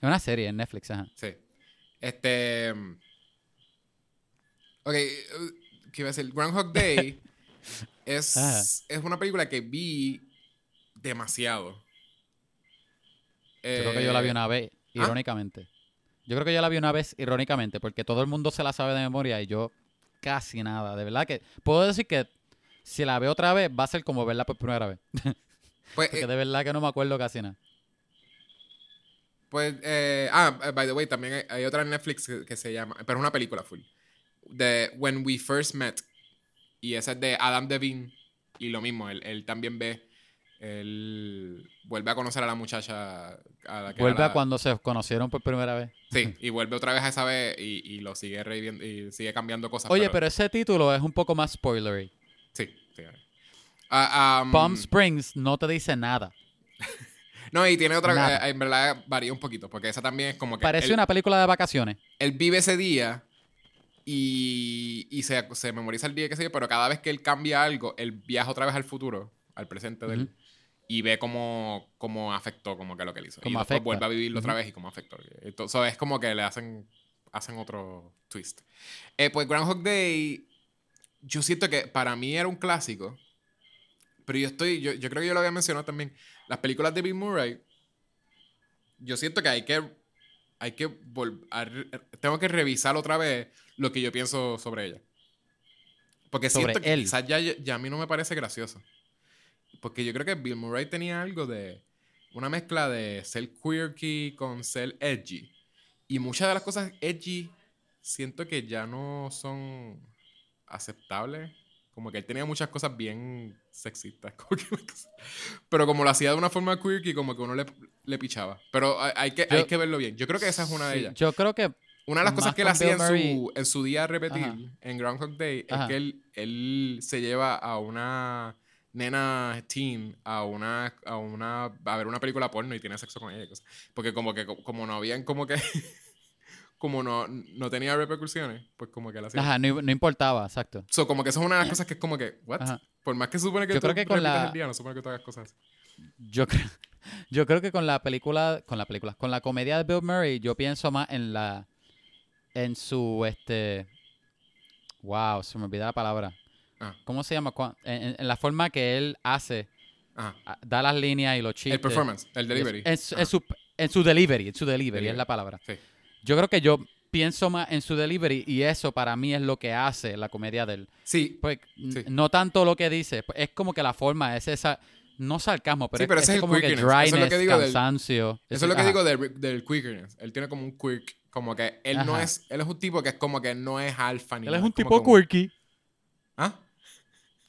Es una serie en Netflix, ajá. Sí. Este. mm, Ok, uh, ¿qué iba a decir? Groundhog Day es, Ajá. es una película que vi demasiado. Yo creo que yo la vi Eh, una vez, ¿ah? Yo creo que yo la vi una vez, irónicamente, porque todo el mundo se la sabe de memoria y yo casi nada. De verdad que puedo decir que si la veo otra vez va a ser como verla por primera vez. Pues, Porque eh, de verdad que no me acuerdo casi nada. pues eh, ah, eh, by the way, también hay, hay otra en Netflix que, que se llama, pero es una película full, de When We First Met. Y esa es de Adam Devine. Y lo mismo, él, él también ve, él vuelve a conocer a la muchacha. A la que Vuelve a la- cuando se conocieron por primera vez. Sí, y vuelve otra vez a esa vez y, y lo sigue reviviendo y sigue cambiando cosas. Oye, pero ese título es un poco más spoilery. Sí, sí. Um, Palm Springs no te dice nada. No, y tiene otra. Nada. eh, en verdad varía un poquito, porque esa también es como que. Parece él, una película de vacaciones. él vive ese día y, y se, se memoriza el día que yo, pero cada vez que él cambia algo, él viaja otra vez al futuro, al presente de él. Y ve cómo, cómo afectó como que lo que él hizo. Cómo y después afecta. vuelve a vivirlo otra vez y cómo afectó. Entonces es como que le hacen, hacen otro twist. Eh, pues Groundhog Day, yo siento que para mí era un clásico. Pero yo estoy, yo, yo creo que yo lo había mencionado también. Las películas de Bill Murray, yo siento que hay que, hay que vol- a re- tengo que revisar otra vez lo que yo pienso sobre ella. Porque Sobre siento que él. quizás ya, ya a mí no me parece gracioso. Porque yo creo que Bill Murray tenía algo de una mezcla de ser quirky con ser edgy. Y muchas de las cosas edgy siento que ya no son aceptables. Como que él tenía muchas cosas bien sexistas. como que- Pero como lo hacía de una forma quirky, como que uno le, le pichaba. Pero hay, hay que, Yo- hay que verlo bien. Yo creo que esa es una de ellas. Yo creo que Una de las cosas que él hacía en su, en su día a repetir Ajá. en Groundhog Day Ajá. es que él, él se lleva a una nena teen a una a una a ver una película porno y tiene sexo con ella cosas. porque como que co- como no habían como que como no, no tenía repercusiones pues como que él hacía ajá, no, no importaba, exacto. So, como que eso es una de las cosas que es como que what Ajá. por más que supone que Yo tú creo que con la- el día no supone que tú hagas cosas así Yo creo, yo creo que con la película, con la película, con la comedia de Bill Murray, yo pienso más en la, en su, este, wow, se me olvida la palabra. Ah. ¿Cómo se llama? En, en- la forma que él hace, Ajá. a- da las líneas y los chistes. el performance el delivery En, su- en Ajá. su, en su delivery, en su delivery, Delivery. es la palabra. Sí. Yo creo que yo pienso más en su delivery y eso para mí es lo que hace la comedia de él. sí Pues Sí. no tanto lo que dice, pues, es como que la forma, es esa, no sarcasmo, pero, Sí, pero es, ese es el como que quirkiness. Eso es lo dryness, que digo del- cansancio. Eso es lo que ajá. digo del, del quirkiness. Él tiene como un quirk. Como que él no Ajá. es. Él es un tipo que es como que no es alfa ni Él es un como tipo que quirky. ¿Ah?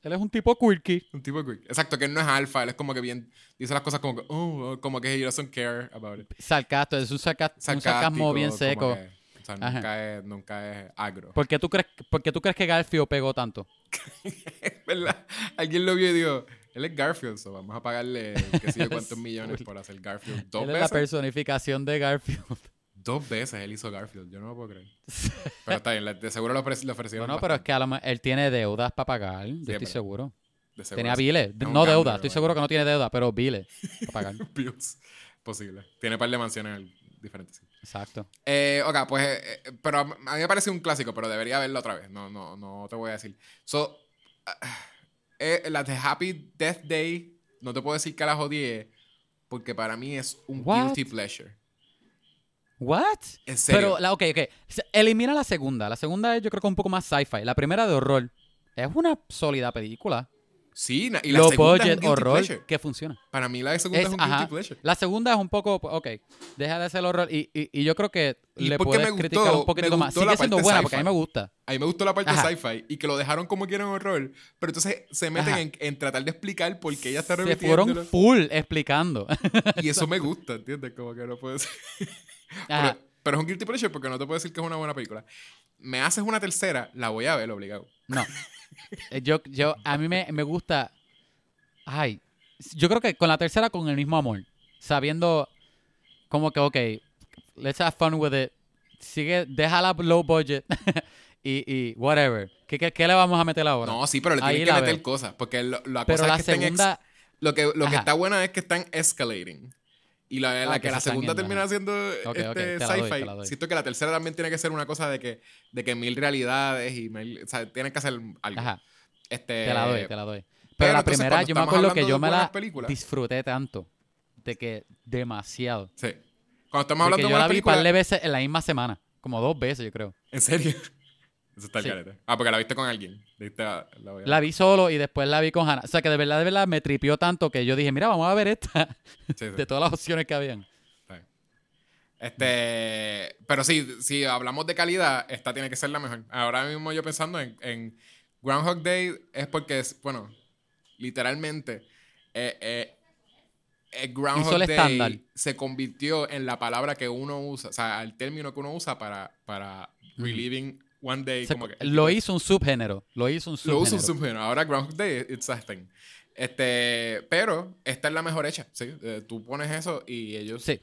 Él es un tipo quirky. Un tipo quirk. Exacto, que él no es alfa. Él es como que bien. Dice las cosas como que. Oh, como que he doesn't care about it. Sarcástico, es un, sarca- un sarcasmo bien seco. que, o sea, nunca es, nunca es agro. ¿Por qué, tú crees, ¿Por qué tú crees que Garfield pegó tanto? ¿Verdad? Alguien lo vio y dijo. Él es Garfield, so vamos a pagarle qué sé yo cuántos millones por hacer Garfield. Dos Él es la veces. personificación de Garfield. Dos veces él hizo Garfield. Yo no lo puedo creer. Pero está bien, de seguro le ofrecieron. Bueno, pero es que a lo él tiene deudas para pagar, yo es estoy seguro. de seguro Tenía biles, no gambler, deuda, estoy seguro que no tiene deuda, pero biles para pagar. Bills. Posible. Tiene un par de mansiones diferentes. Exacto. Eh, ok, pues. eh, eh, pero a mí me parece un clásico, pero debería verlo otra vez. No, no, no te voy a decir. So, eh, las de Happy Death Day, no te puedo decir que las odié, porque para mí es un What? guilty pleasure. ¿What? En serio. Pero, la, ok, ok. Se- Elimina la segunda. La segunda es, yo creo que un poco más sci-fi. La primera de horror. Es una sólida película. sí, y la Low segunda es un budget horror pleasure. que funciona. Para mí la segunda es, Es- un ajá. guilty pleasure. La segunda es un poco, ok, deja de ser horror. Y, y, y yo creo que Y le puedes me criticar gustó- un poquito me más. Sigue la siendo buena porque a mí me gusta. A mí me gustó la parte Ajá. sci-fi y que lo dejaron como quieren horror, pero entonces se meten en, en tratar de explicar por qué ella está Se repitiendo. fueron full explicando. Y eso me gusta, ¿entiendes? Como que no puede ser. Pero, pero es un guilty pleasure porque no te puedo decir que es una buena película. Me haces una tercera, la voy a ver obligado. No. Eh, Yo, yo, a mí me, me gusta. Ay. Yo creo que con la tercera con el mismo amor. Sabiendo como que, ok, let's have fun with it. Sigue, déjala low budget. y, y whatever. ¿Qué, qué, qué le vamos a meter ahora? No, sí, pero le tienes que meter veo. cosas. Porque lo- la Pero cosa la es que estén ex- segunda. Lo que, lo que está buena es que están escalating. Y la, la Ah, que, que la segunda termina ajá. siendo Ok, ok, este, doy, sci-fi. Siento que la tercera también tiene que ser una cosa de que, de que mil realidades y mil, o sea, tienen que hacer algo. Ajá, Este, te la doy, te la doy. Pero, pero la entonces, primera, yo me acuerdo que yo me la películas- disfruté tanto. De que demasiado. Sí. Cuando estamos hablando de yo buenas la vi un par de veces en la misma semana. Como dos veces, yo creo. ¿En serio? Eso está el Sí. carete. Ah, porque la viste con alguien. Viste a- la voy a- La vi solo y después la vi con Hannah. O sea que de verdad, de verdad me tripió tanto que yo dije, mira, vamos a ver esta. Sí, sí. de todas las opciones que habían. Este, pero sí, si hablamos de calidad, esta tiene que ser la mejor. Ahora mismo yo pensando en, en Groundhog Day es porque es, bueno, literalmente, eh, eh, Groundhog el Day estándar. se convirtió en la palabra que uno usa, o sea, el término que uno usa para, para reliving one day. Se- como que- lo hizo un subgénero. Lo hizo un lo subgénero. usa un subgénero. Ahora Groundhog Day, it's a thing. Este, pero esta es la mejor hecha, ¿sí? Eh, tú pones eso y ellos Sí.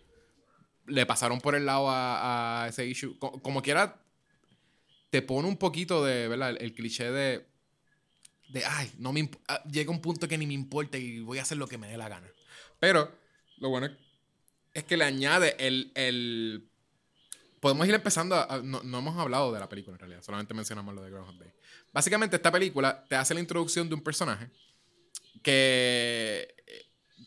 le pasaron por el lado a, a ese issue. Co- Como, quiera, te pone un poquito de, ¿verdad? El, el cliché de, de, ay, no me ah, llega un punto que ni me importa y voy a hacer lo que me dé la gana. Pero lo bueno es que le añade el, el... Podemos ir empezando a... a- no, no hemos hablado de la película en realidad, solamente mencionamos lo de Groundhog Day. Básicamente esta película te hace la introducción de un personaje que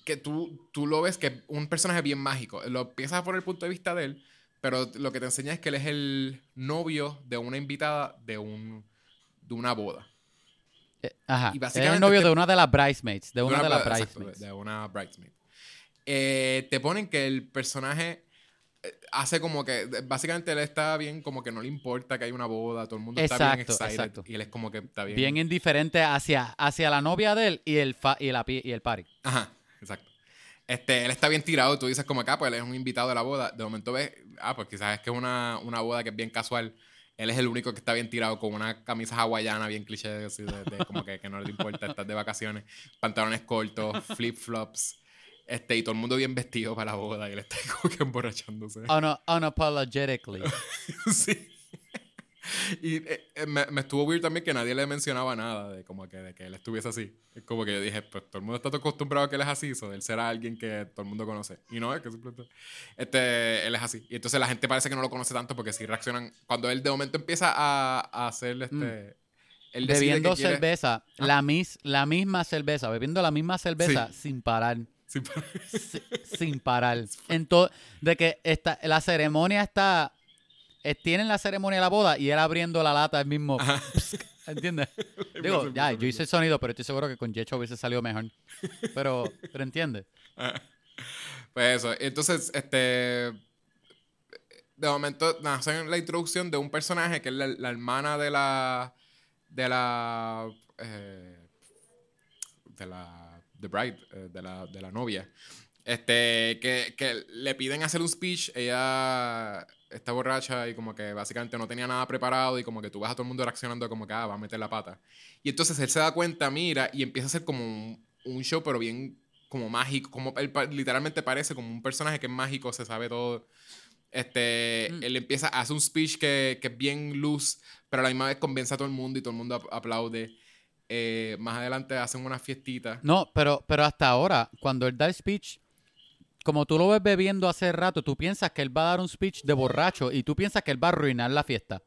que tú, tú lo ves que es un personaje bien mágico. Lo empiezas por el punto de vista de él, pero lo que te enseña es que él es el novio de una invitada de, un, de una boda. Eh, Ajá. Y es básicamente el novio te- de una de las bridesmaids. De una de las exacto, bridesmaids. de, una bridesmaid. Eh, te ponen que el personaje eh, hace como que, básicamente él está bien, como que no le importa que hay una boda, todo el mundo está bien Exacto, excited. exacto. Y él es como que está bien. Bien indiferente hacia, hacia la novia de él y el, fa- y la, y el party. Ajá, exacto. Este, él está bien tirado, tú dices como acá, pues él es un invitado de la boda. De momento ves, ah, pues quizás es que es una, una boda que es bien casual. Él es el único que está bien tirado con una camisa hawaiana bien cliché, así de, de como que, que no le importa estar de vacaciones, pantalones cortos, flip-flops, este, y todo el mundo bien vestido para la boda y él está como que emborrachándose. Uno- unapologetically. sí. Y eh, eh, me, me estuvo weird también que nadie le mencionaba nada de como que, de que él estuviese así. Es como que yo dije, pues todo el mundo está acostumbrado a que él es así, so, él será alguien que todo el mundo conoce. Y no, es que simplemente este, él es así. Y entonces la gente parece que no lo conoce tanto porque sí reaccionan. Cuando él de momento empieza a, a hacer este. Mm. Él bebiendo quiere- cerveza, la, mis, la misma cerveza, bebiendo la misma cerveza sin parar. Sí, pero- si- sin parar. En de que esta, la ceremonia está. eh, tienen la ceremonia de la boda y él abriendo la lata el mismo. ¿Entiendes? Digo, ya, yo hice el sonido, pero estoy seguro que con Jecho hubiese salido mejor. Pero, pero entiendes. Pues eso. Entonces, este. De momento, nada, hacen la introducción de un personaje que es la, la hermana de la. De la. eh, de la. The Bride, eh, de, la, de la novia. Este. Que, que le piden hacer un speech. Ella está borracha y como que básicamente no tenía nada preparado y como que tú ves a todo el mundo reaccionando como que ah, va a meter la pata. Y entonces él se da cuenta, mira, y empieza a hacer como un, un show, pero bien como mágico, como él literalmente parece como un personaje que es mágico, se sabe todo. Este, Mm. él empieza, hace un speech que, que es bien luz, pero a la misma vez convence a todo el mundo y todo el mundo ap- aplaude. Eh, más adelante hacen una fiestita. No, pero, pero hasta ahora, cuando él da el speech, como tú lo ves bebiendo hace rato, tú piensas que él va a dar un speech de borracho y tú piensas que él va a arruinar la fiesta.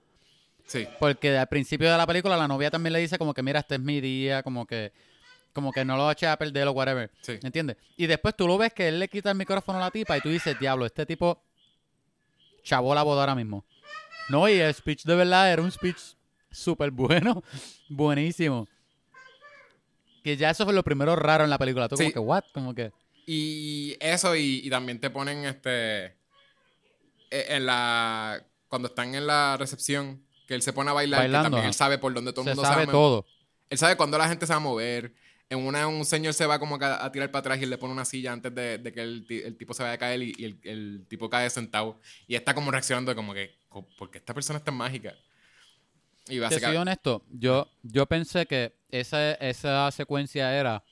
Sí, Porque al principio de la película la novia también le dice como que mira, este es mi día, como que como que no lo eches a perder o whatever. sí. ¿Entiendes? Y después tú lo ves que él le quita el micrófono a la tipa y tú dices, diablo, este tipo chavó la boda ahora mismo. No, y el speech de verdad era un speech súper bueno, buenísimo. Que ya eso fue lo primero raro en la película. Tú Sí. como que, what? Como que... Y eso, y, y también te ponen este. e- En la. Cuando están en la recepción, que él se pone a bailar, Bailando, que también él sabe por dónde todo el mundo sabe a todo. Él sabe cuándo la gente se va a mover. En una, un señor se va como a, a tirar para atrás y él le pone una silla antes de, de que el, el tipo se vaya a caer y, y el, el tipo cae sentado. Y está como reaccionando como que, ¿por qué esta persona es tan mágica? Y Te soy honesto, yo, yo pensé que esa, esa secuencia era,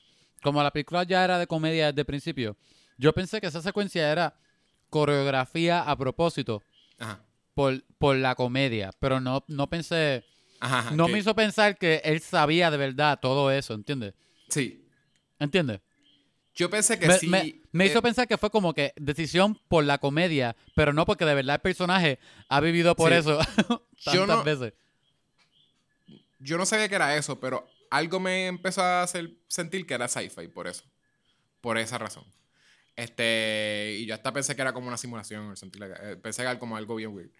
como la película ya era de comedia desde el principio, yo pensé que esa secuencia era coreografía a propósito Ajá. por, por la comedia, pero no, no pensé, Ajá, ajá, no que- me hizo pensar que él sabía de verdad todo eso, ¿entiendes? Sí. ¿Entiendes? Yo pensé que Me, sí... me- me hizo eh, pensar que fue como que decisión por la comedia, pero no porque de verdad el personaje ha vivido por Sí. eso tantas Yo no- veces. Yo no sabía que era eso, pero algo me empezó a hacer sentir que era sci-fi, por eso. Por esa razón. Este, y yo hasta pensé que era como una simulación, eh, pensé que era como algo bien weird.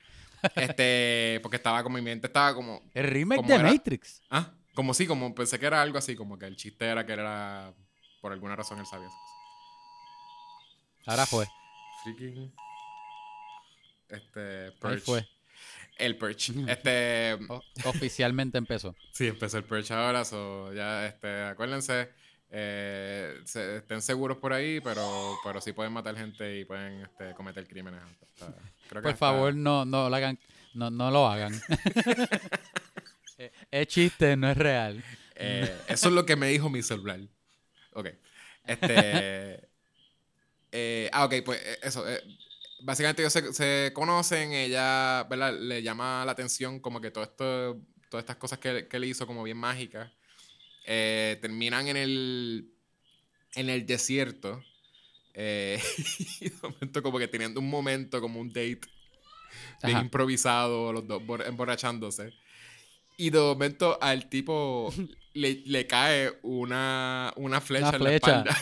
Este, porque estaba como mi mente estaba como, El remake ¿Cómo de era? Matrix. ah, como sí, como pensé que era algo así, como que el chiste era que era, por alguna razón él sabía cosas. Ahora fue. Freaking, este, Ahí fue. El Perch. Este, O- oficialmente empezó. Sí, empezó el Perch ahora, so ya, este, acuérdense, eh, se- estén seguros por ahí, pero, pero sí pueden matar gente y pueden este, cometer crímenes. Hasta- creo que Por hasta- favor, no, no lo hagan. No, no lo hagan. Eh, es chiste, no es real. eh, eso es lo que me dijo mi celular. Ok. Este. eh, ah, ok, pues eso. Básicamente ellos se, se conocen, ella, ¿verdad? Le llama la atención como que todo esto, todas estas cosas que, que él hizo como bien mágicas. eh, terminan en el, en el desierto. eh, y de momento como que teniendo un momento, como un date bien improvisado, los dos bor- emborrachándose. Y de momento al tipo le, le cae una, una flecha Una en la flecha. espalda.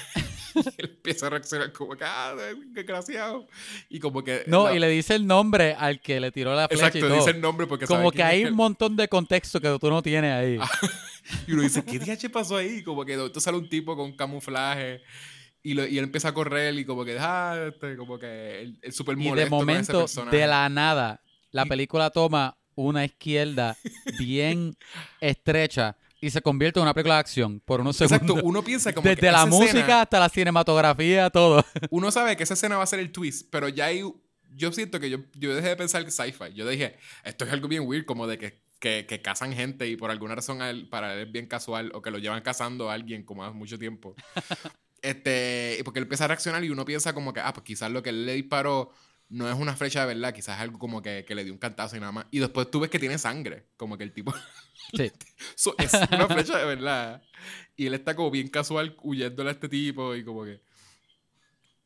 y él empieza a reaccionar como que, ah, desgraciado. Y como que... No, la- y le dice el nombre al que le tiró la flecha Exacto, y todo. dice el nombre porque Como que hay un montón de contexto que tú no tienes ahí. Y uno dice, ¿qué DH pasó ahí? Como que de momento sale un tipo con camuflaje y, lo- y él empieza a correr y como que, ah, este, como que el, el super y molesto de con ese momento, de la nada, la Y- película toma una izquierda bien estrecha y se convierte en una película de acción por unos segundos. Exacto, uno piensa como que Desde la esa escena- música hasta la cinematografía, todo. uno sabe que esa escena va a ser el twist, pero ya hay. Yo siento que yo, yo dejé de pensar que sci-fi. Yo dije, esto es algo bien weird, como de que, que, que cazan gente y por alguna razón a él- para él es bien casual, o que lo llevan cazando a alguien como hace mucho tiempo. este, porque él empieza a reaccionar y uno piensa como que, ah, pues quizás lo que él le disparó no es una flecha de verdad, quizás es algo como que, que le dio un cantazo y nada más. Y después tú ves que tiene sangre, como que el tipo Sí. So, es una flecha de verdad. Y él está como bien casual huyéndole a este tipo y como que...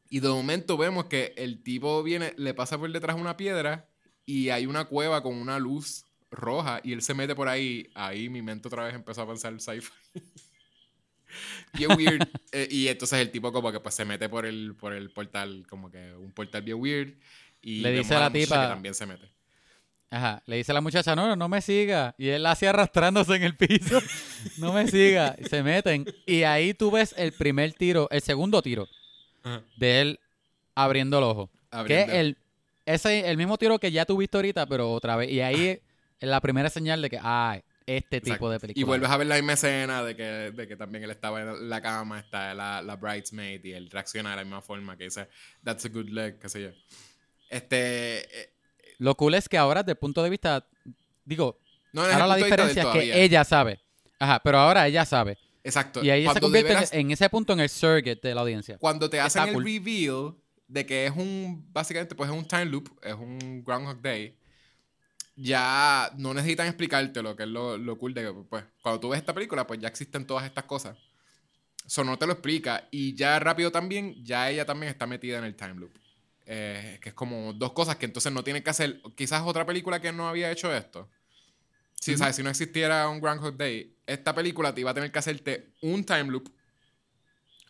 Y de momento vemos que el tipo viene, le pasa por detrás una piedra y hay una cueva con una luz roja y él se mete por ahí. Ahí mi mente otra vez empezó a pensar sci-fi. bien weird. Eh, y entonces el tipo como que pues se mete por el, por el portal, como que un portal bien weird. Y Le dice a la muchacha tipa- que también se mete. Ajá, le dice a la muchacha, no, no me siga. Y él la hacía arrastrándose en el piso. no me siga. Se meten. Y ahí tú ves el primer tiro, el segundo tiro Ajá. de él abriendo el ojo. Que es Abriendo. el, ese, el mismo tiro que ya tuviste ahorita, pero otra vez. Y ahí es la primera señal de que, ah, este tipo Exacto. de película. Y vuelves a ver la misma escena de que, de que también él estaba en la cama, está la, la bridesmaid y él reacciona de la misma forma que dice, that's a good leg, qué sé yo. Este. eh, Lo cool es que ahora, desde el punto de vista, digo, no, ahora la diferencia es todavía. que ella sabe. Ajá, pero ahora ella sabe. Exacto. Y ahí se Cuando convierte de en- veras- en, ese punto en el surrogate de la audiencia. Cuando te hacen está el cool. reveal de que es un. Básicamente, pues es un time loop, es un Groundhog Day. Ya no necesitan explicarte lo que es lo, lo cool de que, pues, cuando tú ves esta película, pues ya existen todas estas cosas. Eso no te lo explica. Y ya rápido también, ya ella también está metida en el time loop. Eh, que es como dos cosas que entonces no tienen que hacer. Quizás otra película que no había hecho esto. Si. ¿sabes? si no existiera un Groundhog Day, esta película te iba a tener que hacerte un time loop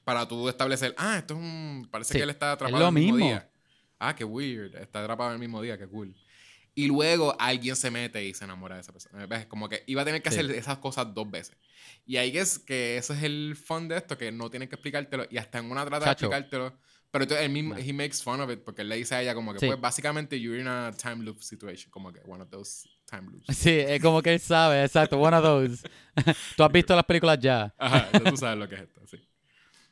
para tú establecer, ah, esto es un... Parece Sí, que él está atrapado lo en el mismo, mismo. día. Ah, qué weird. Está atrapado en el mismo día, qué cool. Y luego alguien se mete y se enamora de esa persona. ¿Ves? Como que iba a tener que Sí. hacer esas cosas dos veces. Y ahí es que ese es el fun de esto, que no tienen que explicártelo. Y hasta en una trata Chacho. de explicártelo, Pero entonces él mismo, he makes fun of it porque él le dice a ella como que, Sí. pues básicamente you're in a time loop situation, como que one of those time loops. Sí, es como que él sabe, exacto, one of those. Tú has visto las películas ya. Ajá, tú sabes lo que es esto, sí.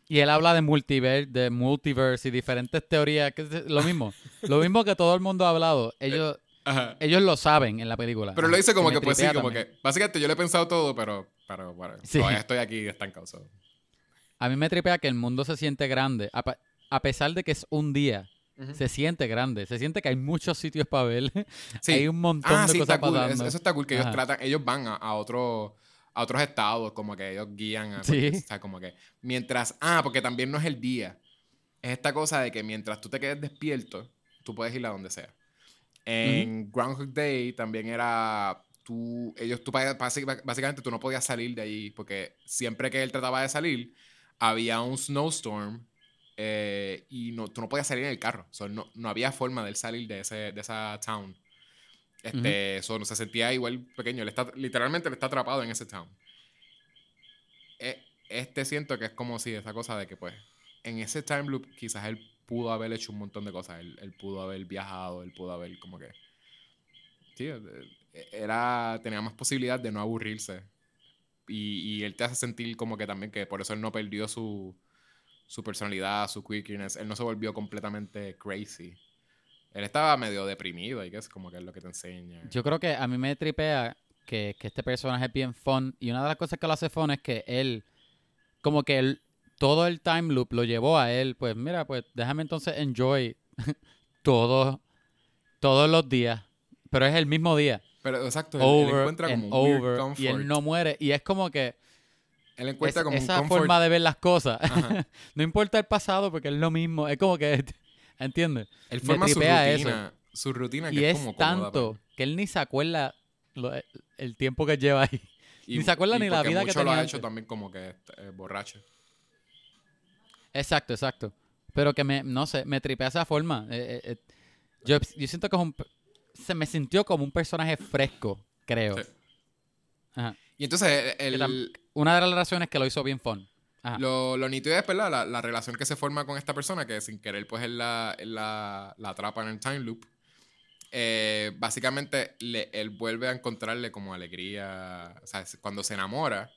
Y él habla de multiverse, de multiverse y diferentes teorías, que es lo mismo. Lo mismo que todo el mundo ha hablado. Ellos, Ajá. ellos lo saben en la película. Pero lo dice como que, pues sí, como también. que, básicamente yo le he pensado todo, pero, pero bueno, Sí. todavía estoy aquí estancado. so. A mí me tripea que el mundo se siente grande. A, a pesar de que es un día, se siente grande. Se siente que hay muchos sitios para ver. Sí. hay un montón Ah, de sí, cosas está cool. Eso, eso está cool que ellos Ajá. tratan, ellos van a, a otro a otros estados, como que ellos guían a Sí. cualquier- o sea, como que mientras, ah, porque también no es el día. Es esta cosa de que mientras tú te quedes despierto, tú puedes ir a donde sea. En Groundhog Day también era tú ellos tú básicamente tú no podías salir de ahí porque siempre que él trataba de salir había un snowstorm eh, y no, tú no podías salir en el carro. So, no, no había forma de él salir de, ese, de esa town. Este, eso no se sentía igual pequeño. Él está, literalmente él está atrapado en ese town. Eh, Este siento que es como si esa cosa de que, pues, en ese time loop quizás él pudo haber hecho un montón de cosas. Él, él pudo haber viajado, él pudo haber como que... Sí, eh, era, tenía más posibilidad de no aburrirse. Y, y él te hace sentir como que también que por eso él no perdió su, su personalidad, su quirkiness. Él no se volvió completamente crazy. Él estaba medio deprimido y que es como que es lo que te enseña. Yo creo que a mí me tripea que, que este personaje es bien fun. Y una de las cosas que lo hace fun es que él, como que él, todo el time loop lo llevó a él. Pues mira, pues déjame entonces enjoy todo, todos los días. Pero es el mismo día. Pero exacto, él, encuentra como weird over. comfort. Y él no muere. Y es como que Él encuentra es- como esa un comfort. forma de ver las cosas. No importa el pasado porque es lo mismo. Es como que, ¿entiendes? Él forma su tripea eso. rutina. Su rutina que Y es, como para tanto que él ni se acuerda lo- el tiempo que lleva ahí. ni se acuerda y ni la vida que mucho lo tenía ha hecho antes. también como que eh, borracho. Exacto, exacto. Pero que me, no sé, me tripea esa forma. Eh, eh, eh, yo, yo siento que es un, se me sintió como un personaje fresco, creo. Sí. Ajá. Y entonces el, Que tam- Una de las razones que lo hizo bien fun. Ajá. Lo, lo nítido es, ¿verdad? La, la relación que se forma con esta persona, que sin querer, pues él la, él la, la atrapa en el time loop. Eh, básicamente, le- él vuelve a encontrarle como alegría. O sea, cuando se enamora,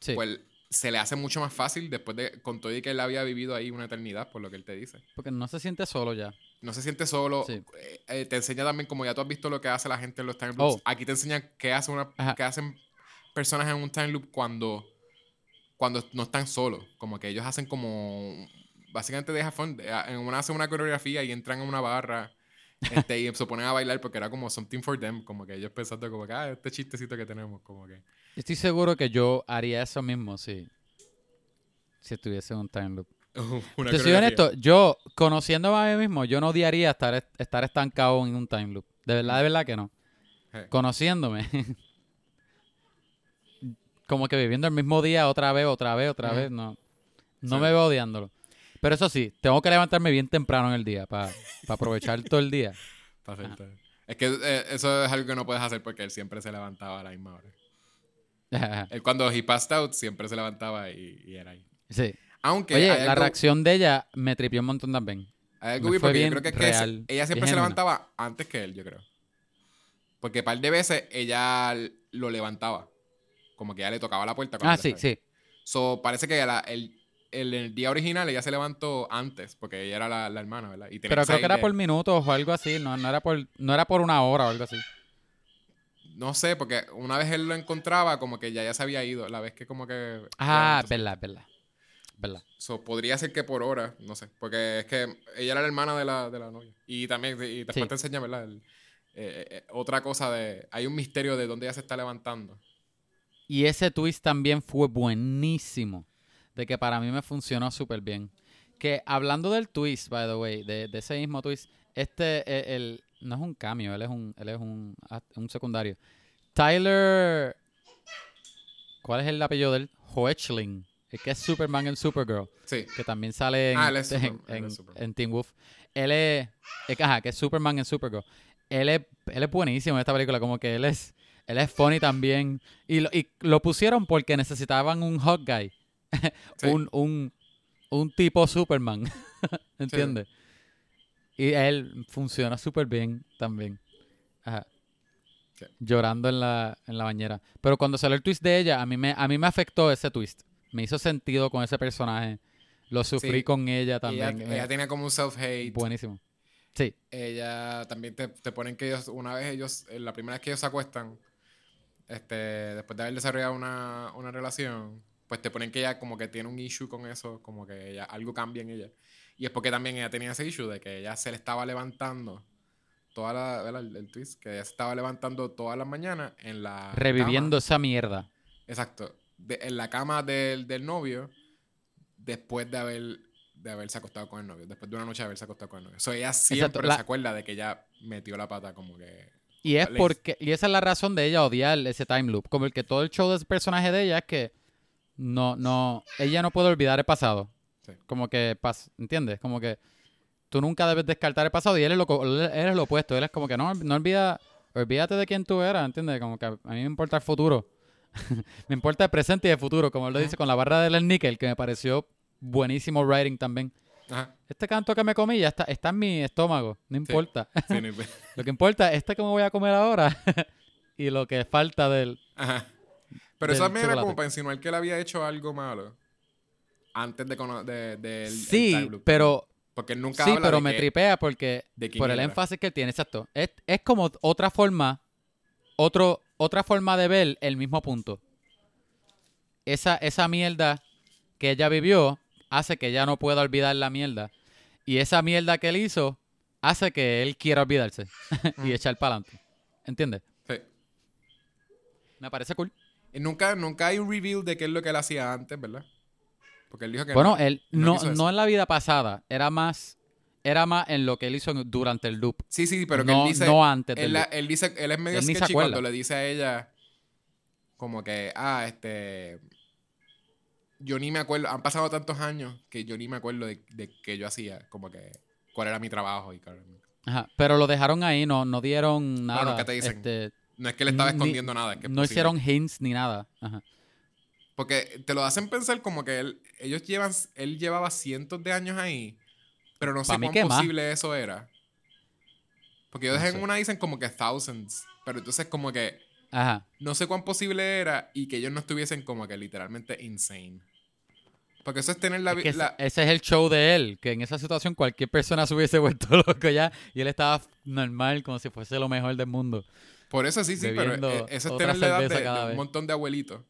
Sí. pues se le hace mucho más fácil después de, con todo y que él había vivido ahí una eternidad, por lo que él te dice. Porque no se siente solo ya. No se siente solo. Sí. eh, eh, te enseña también, como ya tú has visto lo que hace la gente en los time loops. Oh. Aquí te enseña qué, hace una, qué hacen personas en un time loop cuando, cuando no están solos. Como que ellos hacen como. Básicamente deja fun. eh, En una hacen una coreografía y entran a una barra. este, y se ponen a bailar porque era como something for them. Como que ellos pensando, como que, ah, este chistecito que tenemos. Como que. Estoy seguro que yo haría eso mismo si, si estuviese en un time loop. una Te soy honesto, yo, conociéndome a mí mismo, yo no odiaría estar, estar estancado en un time loop. De verdad, de verdad que no. Eh. Conociéndome. Como que viviendo el mismo día otra vez, otra vez, otra vez, no. No Sí. me veo odiándolo. Pero eso sí, tengo que levantarme bien temprano en el día para aprovechar todo el día. Pa' Es que eh, eso es algo que no puedes hacer porque él siempre se levantaba a la misma hora. Él cuando he passed out siempre se levantaba y, y era ahí. sí. Aunque Oye, la algo- reacción de ella me tripió un montón también. hay algo porque yo creo que, es que real, ella siempre se levantaba antes que él, yo creo. Porque un par de veces ella lo levantaba. Como que ya le tocaba la puerta. Ah, sí, sí. So, parece que la- el, el, el día original ella se levantó antes, porque ella era la, la hermana, ¿verdad? Y tenía Pero creo que era de- por minutos o algo así, no, no, era por, no era por una hora o algo así. No sé, porque una vez él lo encontraba, como que ya, ya se había ido. La vez que como que... Ah, verdad, verdad. Verdad. So, podría ser que por hora, no sé. Porque es que ella era la hermana de la, de la novia. Y también, y después Sí. te enseña, ¿verdad? El- eh, eh, otra cosa de... Hay un misterio de dónde ella se está levantando. Y ese twist también fue buenísimo. De que para mí me funcionó súper bien. Que hablando del twist, by the way, de, de ese mismo twist, este, eh, el, no es un cameo, él es un, él es un, act- un secundario. Tyler, ¿cuál es el apellido de él? Hoechling, el que es Superman en Supergirl, Sí. que también sale en, Ah, él es en, él en- es Superman. en Teen Wolf. Él es, ajá, que es Superman en Supergirl. Él es, él es buenísimo en esta película, como que él es, él es funny también. Y lo, y lo pusieron porque necesitaban un hot guy. Sí. un, un, un tipo Superman. ¿Entiendes? Y él funciona súper bien también. Ajá. Llorando en la, en la bañera. Pero cuando salió el twist de ella, a mí me, a mí me afectó ese twist. Me hizo sentido con ese personaje. Lo sufrí Sí. con ella Ella, también. ella Me- tenía como un self-hate. Buenísimo. Sí. Ella también te, te ponen que ellos, una vez ellos, eh, la primera vez que ellos se acuestan, este, después de haber desarrollado una, una relación, pues te ponen que ella como que tiene un issue con eso, como que ella, algo cambia en ella. Y es porque también ella tenía ese issue de que ella se le estaba levantando toda la, ¿verdad? El, el twist, que ella se estaba levantando todas las mañanas en la Reviviendo cama. esa mierda. Exacto. de- en la cama del, del novio después de haber de haberse acostado con el novio, después de una noche de haberse acostado con el novio. So, ella siempre la- se acuerda de que ella metió la pata como que... Y es porque, y esa es la razón de ella odiar ese time loop. Como el que todo el show de ese personaje de ella es que no, no, ella no puede olvidar el pasado. Sí. Como que, ¿entiendes? Como que tú nunca debes descartar el pasado y él es lo, él es lo opuesto. Él es como que no, no olvida, olvídate de quién tú eras, ¿entiendes? Como que a mí me importa el futuro. me importa el presente y el futuro, como él lo dice con la barra del níquel, que me pareció buenísimo writing también. Ajá. Este canto que me comí ya está, está en mi estómago, no importa. Sí, ni- Lo que importa es este que me voy a comer ahora y lo que falta del... Ajá. Pero Del también era como para insinuar que él había hecho algo malo antes de, de, del- el Sí, pero... Porque nunca Sí, habla pero de me que- tripea porque... de Por el énfasis que él tiene, exacto. Es, es como otra forma, otro, otra forma de ver el mismo punto. Esa, esa mierda que ella vivió hace que ella no pueda olvidar la mierda. Y esa mierda que él hizo hace que él quiera olvidarse y echar para adelante. ¿Entiendes? Sí. Me parece cool. Y nunca, nunca hay un reveal de qué es lo que él hacía antes, ¿verdad? Porque él dijo que Bueno, no. él no no, no en la vida pasada, era más, era más en lo que él hizo durante el loop. Sí, sí, pero que no, él dice... no antes del él, loop. él dice, él es medio Él sketchy cuando le dice a ella como que, ah, este, yo ni me acuerdo, han pasado tantos años que yo ni me acuerdo de, de qué yo hacía, como que cuál era mi trabajo y mi- Ajá, pero lo dejaron ahí, no, no dieron nada. Bueno, ¿qué te dicen? este, No es que le estaba Ni- escondiendo nada, es que no posible. hicieron hints ni nada. Ajá. Porque te lo hacen pensar como que él, ellos llevan, él llevaba cientos de años ahí, pero no sé Pa' cuán más. posible eso era. Porque ellos No en sé. una dicen como que thousands, pero entonces como que Ajá. no sé cuán posible era y que ellos no estuviesen como que literalmente insane. Porque eso es tener la... Es que ese- la- ese es el show de él, que en esa situación cualquier persona se hubiese vuelto loco ya y él estaba normal, como si fuese lo mejor del mundo. por eso sí, sí, pero eh, eso es tener la edad de, un montón de abuelitos.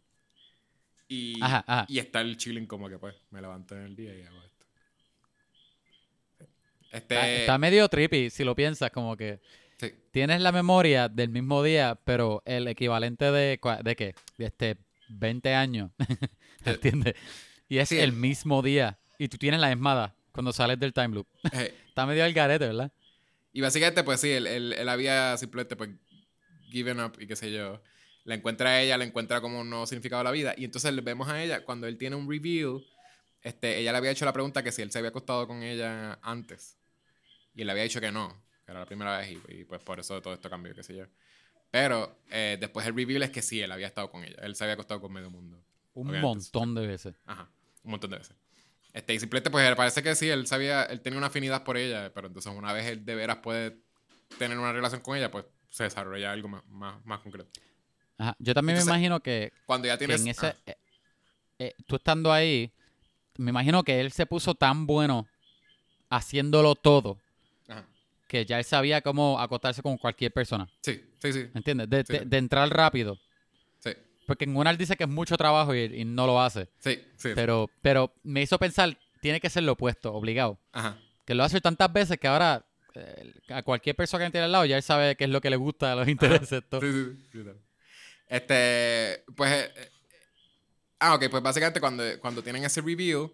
Y, Ajá, ajá. y estar chilling como que pues me levanto en el día y hago esto. Este... Está, está medio trippy si lo piensas, como que sí. tienes la memoria del mismo día, pero el equivalente de, ¿de qué? De este 20 años, ¿entiendes? Y es Sí. el mismo día y tú tienes la misma edad cuando sales del time loop. Eh, Está medio al garete, ¿verdad? Y básicamente, pues sí, él, él- él había simplemente pues given up y qué sé yo. La encuentra a ella, la encuentra como un nuevo significado de la vida. Y entonces le vemos a ella cuando él tiene un reveal. Este, ella le había hecho la pregunta que si él se había acostado con ella antes. Y él le había dicho que no, que era la primera vez. Y, y, pues por eso todo esto cambió, qué sé yo. Pero eh, después el reveal es que sí, él había estado con ella. Él se había acostado con medio mundo. Un Obviamente, montón de veces. Ajá, un montón de veces. Este, y simplemente, pues parece que sí, él sabía, él tenía una afinidad por ella, pero entonces una vez él de veras puede tener una relación con ella, pues se desarrolla algo más, más, más concreto. Ajá. Yo también Entonces, me imagino que, Cuando ya tienes... en ese, ah, eh, eh, tú estando ahí, me imagino que él se puso tan bueno haciéndolo todo ajá. que ya él sabía cómo acostarse con cualquier persona. Sí, sí, sí, ¿Entiendes? De, Sí. de- de entrar rápido. sí, Porque en una él dice que es mucho trabajo y, y no lo hace. sí, sí. Pero, pero me hizo pensar, tiene que ser lo opuesto, obligado. Ajá, Que lo hace tantas veces que ahora eh, a cualquier persona que tiene al lado ya él sabe qué es lo que le gusta, los intereses, todo. sí, sí, sí, sí. Este, pues... eh, eh, ah, ok, pues básicamente cuando, cuando tienen ese review,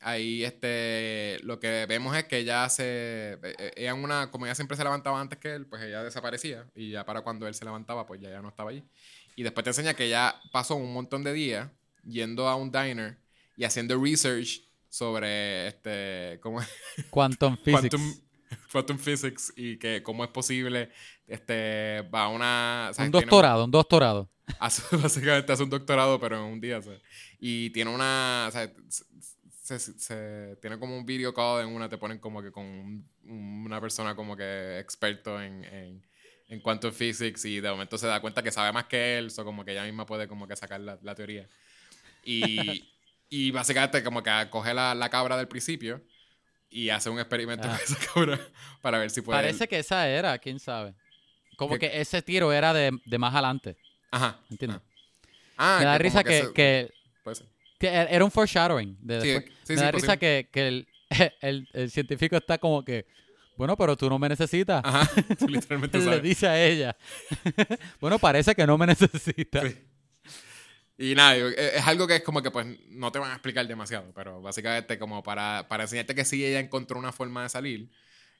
ahí este, lo que vemos es que ella se... eh, Ella en una, como ella siempre se levantaba antes que él, pues ella desaparecía. Y ya para cuando él se levantaba, pues ya, ya no estaba allí. Y después te enseña que ella pasó un montón de días yendo a un diner y haciendo research sobre este, ¿cómo es? Quantum Physics. Quantum, quantum physics y que cómo es posible este va a una o sea, un doctorado, un doctorado. hace- básicamente hace un doctorado pero en un día o sea, y tiene una o sea, se, se, se- tiene como un video call en una, te ponen como que con un- una persona como que experto en, en, en quantum physics y de momento se da cuenta que sabe más que él, o como que ella misma puede como que sacar la, la teoría. Y, y básicamente como que coge la, la cabra del principio y hace un experimento Ah. con esa cabra para ver si puede... Parece que esa era, quién sabe. Como ¿Qué? que ese tiro era de, de más adelante. Ajá. ¿Entiendes? Ah, me da que risa que, se- que, puede ser. que er- era un foreshadowing. De Sí, después. sí, me sí, da risa posible. que, que el, el, el científico está como que, bueno, pero tú no me necesitas. Ajá, tú literalmente Le sabes. dice a ella. bueno, parece que no me necesitas. Sí. Y nada, eh, es algo que es como que pues no te van a explicar demasiado, pero básicamente como para, para enseñarte que sí ella encontró una forma de salir,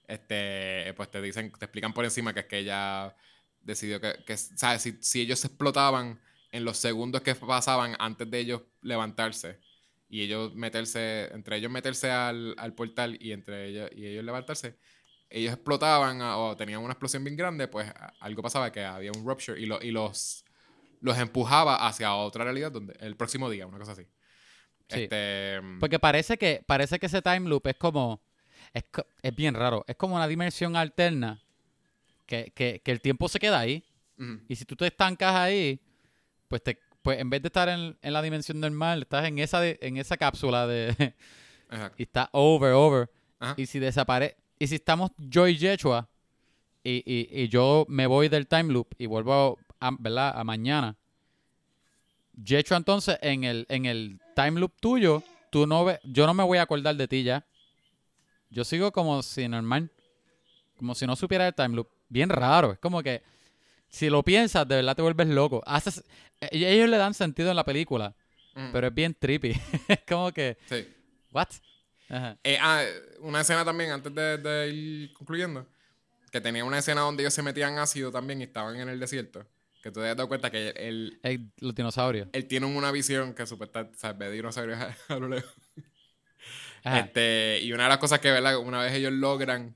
este, pues te dicen, te explican por encima que es que ella decidió que, que ¿sabes? Si, si ellos explotaban en los segundos que pasaban antes de ellos levantarse y ellos meterse, entre ellos meterse al, al portal y entre ellos, y ellos levantarse, ellos explotaban o tenían una explosión bien grande, pues algo pasaba que había un rupture y, lo- y los, los empujaba hacia otra realidad donde el próximo día, una cosa así. Sí. Este, Porque parece que, parece que ese time loop es como. Es, es bien raro. Es como una dimensión alterna. Que, que, que el tiempo se queda ahí. Y si tú te estancas ahí, pues te pues en vez de estar en, en la dimensión normal, estás en esa de- en esa cápsula de exacto. y está over, over. Ajá. Y si desaparece, y si estamos yo y Yechua y, y, y yo me voy del time loop y vuelvo a, ¿verdad? a mañana. Entonces en el, en el time loop tuyo, tú no ve, yo no me voy a acordar de ti ya. Yo sigo como si normal. Como si no supiera el time loop. Bien raro. Es como que si lo piensas, de verdad te vuelves loco. Haces, eh, ellos le dan sentido en la película, ujú, pero es bien trippy. es como que, sí. ¿what? Ajá. Eh, ah, una escena también, antes de, de ir concluyendo, que tenía una escena donde ellos se metían ácido también y estaban en el desierto. Que tú te has dado cuenta que él, El- los dinosaurios. él tiene una visión que supuestamente, o sea, ve dinosaurios a, a lo lejos. Ajá. Este, y una de las cosas que, ¿verdad? Una vez ellos logran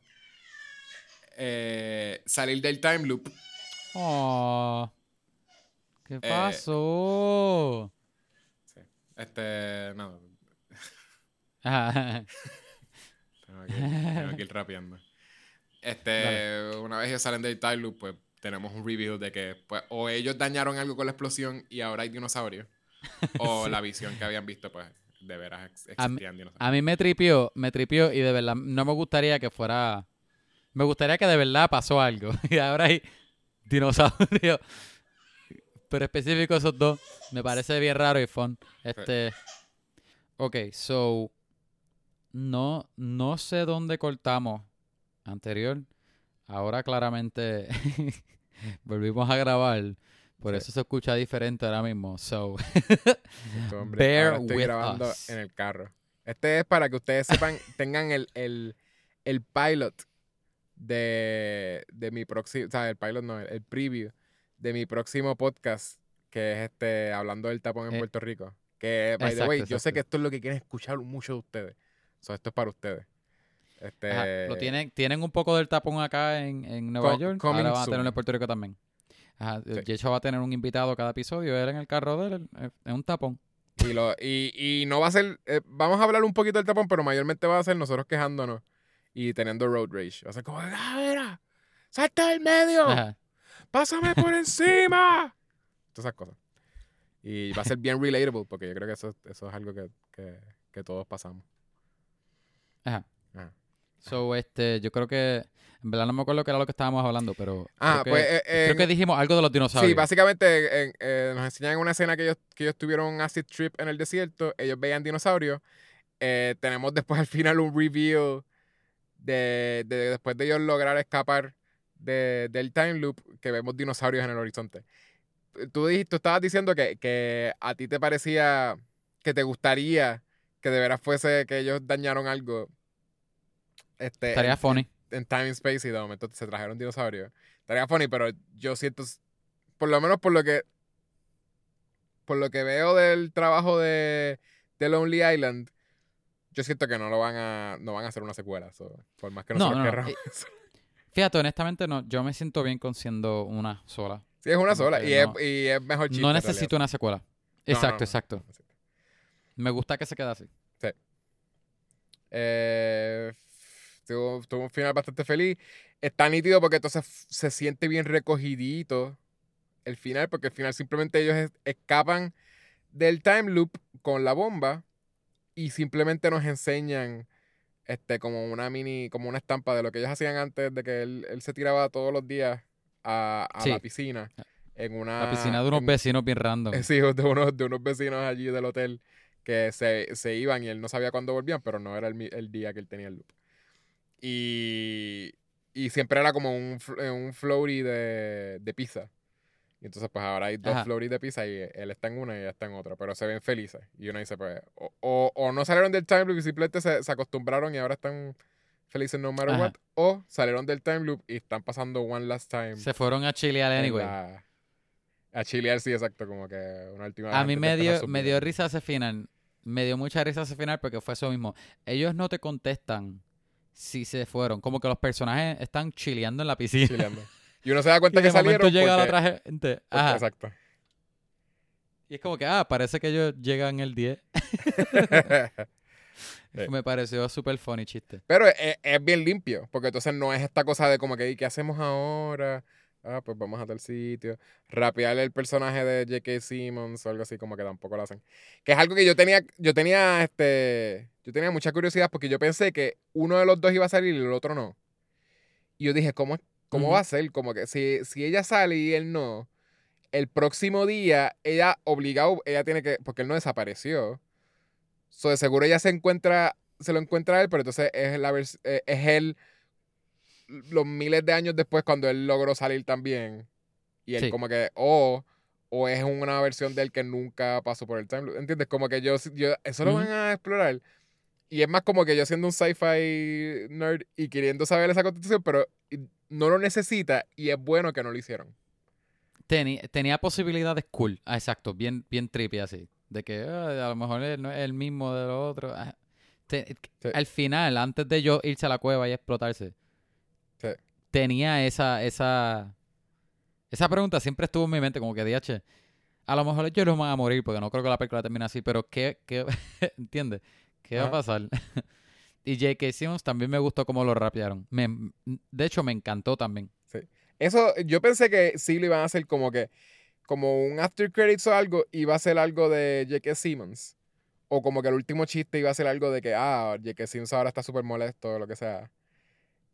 eh, salir del time loop, Oh, ¿Qué Eh, pasó? este, no, Ajá. tengo que, tengo que ir rapeando. Este, una vez ellos salen del time loop, pues tenemos un review de que pues, o ellos dañaron algo con la explosión y ahora hay dinosaurios, o la visión que habían visto, pues de veras ex- A existían dinosaurios. A mí me tripió, me tripió y de verdad no me gustaría que fuera. Me gustaría que de verdad pasó algo. Y ahora hay dinosaurios. Pero específico esos dos. Me parece bien raro y fun. Este. Ok, so. No, no sé dónde cortamos anterior. Ahora claramente volvimos a grabar. Por Sí. eso se escucha diferente ahora mismo. So. Hombre, bear ahora estoy with grabando us. en el carro. Este es para que ustedes sepan, tengan el, el, el pilot de, de mi próximo, o sea, el pilot no, el, el preview de mi próximo podcast, que es este, hablando del tapón en Eh, Puerto Rico. Que, by the exacto, way, yo sé que esto es lo que quieren escuchar muchos de ustedes. So, esto es para ustedes. Este, Ajá, Lo tienen, tienen un poco del tapón acá en, en Nueva Co- York. Ahora van a tenerlo en Puerto Rico también. Ajá, Sí. Yecho va a tener un invitado cada episodio. Él en el carro de él, eh, en un tapón. Y, lo, y, y no va a ser. eh, vamos a hablar un poquito del tapón, pero mayormente va a ser nosotros quejándonos y teniendo road rage. Va a ser como, ¡ah, mira! ¡Salta del medio! Ajá. ¡Pásame por encima! Todas esas cosas. Y va a ser bien relatable, porque yo creo que eso, eso es algo que, que, que todos pasamos. Ajá. So, este, yo creo que. En verdad no me acuerdo qué era lo que estábamos hablando, pero. Ah, creo que, pues. eh, creo en- que dijimos algo de los dinosaurios. Sí, básicamente en- eh, nos enseñan una escena que ellos, que ellos tuvieron un acid trip en el desierto, ellos veían dinosaurios. Eh, tenemos después al final un review de, de después de ellos lograr escapar de- del time loop, que vemos dinosaurios en el horizonte. Tú, dijiste, tú estabas diciendo que, que a ti te parecía que te gustaría que de veras fuese que ellos dañaron algo. Este, Estaría en- funny. en Time and Space y de momento se trajeron dinosaurios. Estaría funny, pero yo siento, por lo menos por lo que por lo que veo del trabajo de, de Lonely Island, yo siento que no lo van a no van a hacer una secuela, so, por más que No, no, no, querramos. eh, Fíjate, honestamente, no, yo me siento bien con siendo una sola. sí, es una sola y, es, no- y es mejor chiste. no necesito una secuela. No, no, Exacto, no, exacto. no. Me gusta que se quede así. Eh, tuvo, tuvo un final bastante feliz. Está nítido porque entonces se siente bien recogidito el final, porque al final simplemente ellos es- escapan del time loop con la bomba y simplemente nos enseñan este como una mini, como una estampa de lo que ellos hacían antes de que él, él se tiraba todos los días a, a Sí. la piscina. En una La piscina de unos en- vecinos bien random. Sí, de unos, de unos vecinos allí del hotel que se, se iban y él no sabía cuándo volvían, pero no era el, el día que él tenía el loop. Y, y siempre era como un, eh, un floaty de, de pizza. Y entonces, pues ahora hay dos floaties de pizza y él está en una y ella está en otra, pero se ven felices. Y uno dice, pues, o, o, o no salieron del time loop y simplemente se, se acostumbraron y ahora están felices no matter Ajá. what, o salieron del time loop y están pasando one last time. Se fueron a chilear anyway. la- a chilear, sí, exacto, como que una última vez A mí me dio, me dio risa ese final. Me dio mucha risa ese final porque fue eso mismo. Ellos no te contestan si se fueron. Como que los personajes están chileando en la piscina. chileando. Y uno se da Y cuenta de que momento salieron llega porque- la otra gente. porque- Ajá. Exacto. Y es como que, ah, parece que ellos llegan el 10. Sí. Me pareció súper funny chiste. Pero es, es bien limpio, porque entonces no es esta cosa de como que, "¿Y ¿qué hacemos ahora? Ah, pues vamos a tal sitio. Rapear el personaje de J.K. Simmons o algo así, como que tampoco lo hacen. Que es algo que yo tenía, yo tenía, este, yo tenía mucha curiosidad porque yo pensé que uno de los dos iba a salir y el otro no. Y yo dije, ¿cómo, cómo Ujú. va a ser? Como que si, si ella sale y él no, el próximo día, ella obligado, ella tiene que, porque él no desapareció. So, de seguro ella se encuentra, se lo encuentra a él, pero entonces es, la eh, es él los miles de años después cuando él logró salir también. Y él Sí. como que, o, o es una versión de él que nunca pasó por el time loop, ¿Entiendes? Como que yo, yo eso lo van a explorar. Y es más como que yo siendo un sci-fi nerd y queriendo saber esa constitución, pero no lo necesita y es bueno que no lo hicieron. Teni- tenía posibilidades cool. Ah, exacto. Bien, bien trippy así. De que ah, a lo mejor él no es el mismo de lo otro. Ah. Te- Sí. Al final, antes de yo irse a la cueva y explotarse. Tenía esa, esa, esa pregunta siempre estuvo en mi mente, como que DH, a lo mejor ellos no van a morir, porque no creo que la película termine así, pero ¿qué, qué entiendes? ¿Qué va a pasar? y J.K. Simmons también me gustó cómo lo rapearon. Me, de hecho, me encantó también. Eso, yo pensé que sí lo iban a hacer como que, como un after credits o algo, iba a ser algo de J.K. Simmons. O como que el último chiste iba a ser algo de que, ah, J.K. Simmons ahora está súper molesto o lo que sea.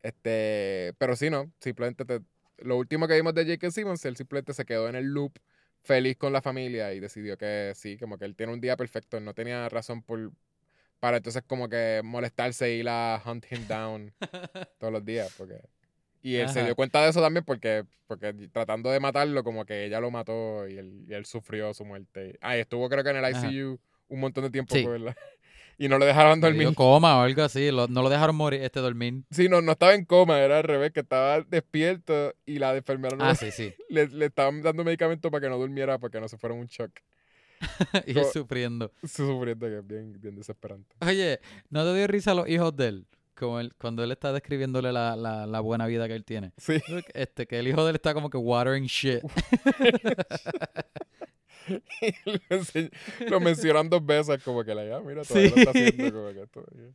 Este, pero sí, no, simplemente te- lo último que vimos de J.K. Simmons, él simplemente se quedó en el loop feliz con la familia y decidió que sí, como que él tiene un día perfecto, él no tenía razón por, para entonces como que molestarse e ir a hunt him down todos los días, porque... Y él se dio cuenta de eso también porque, porque tratando de matarlo, como que ella lo mató y él, y él sufrió su muerte. Ah, y estuvo creo que en el Ajá. ICU un montón de tiempo, Sí. Y no lo dejaron dormir. dio coma o algo así, lo- no lo dejaron morir, este dormir. Sí, no, no estaba en coma, era al revés, que estaba despierto y la enfermera no Ah, lo- sí, sí. le, le estaban dando medicamentos para que no durmiera, para que no se fuera un shock. y él sufriendo. Sufriendo, que es bien, bien desesperante. Oye, ¿no te dio risa a los hijos de él? Como él, cuando él está describiéndole la, la, la buena vida que él tiene. Sí. Este, que el hijo de él está como que watering shit. Y lo, mencionan dos veces, como que la ya, mira, Sí. todavía lo está haciendo, como que todavía.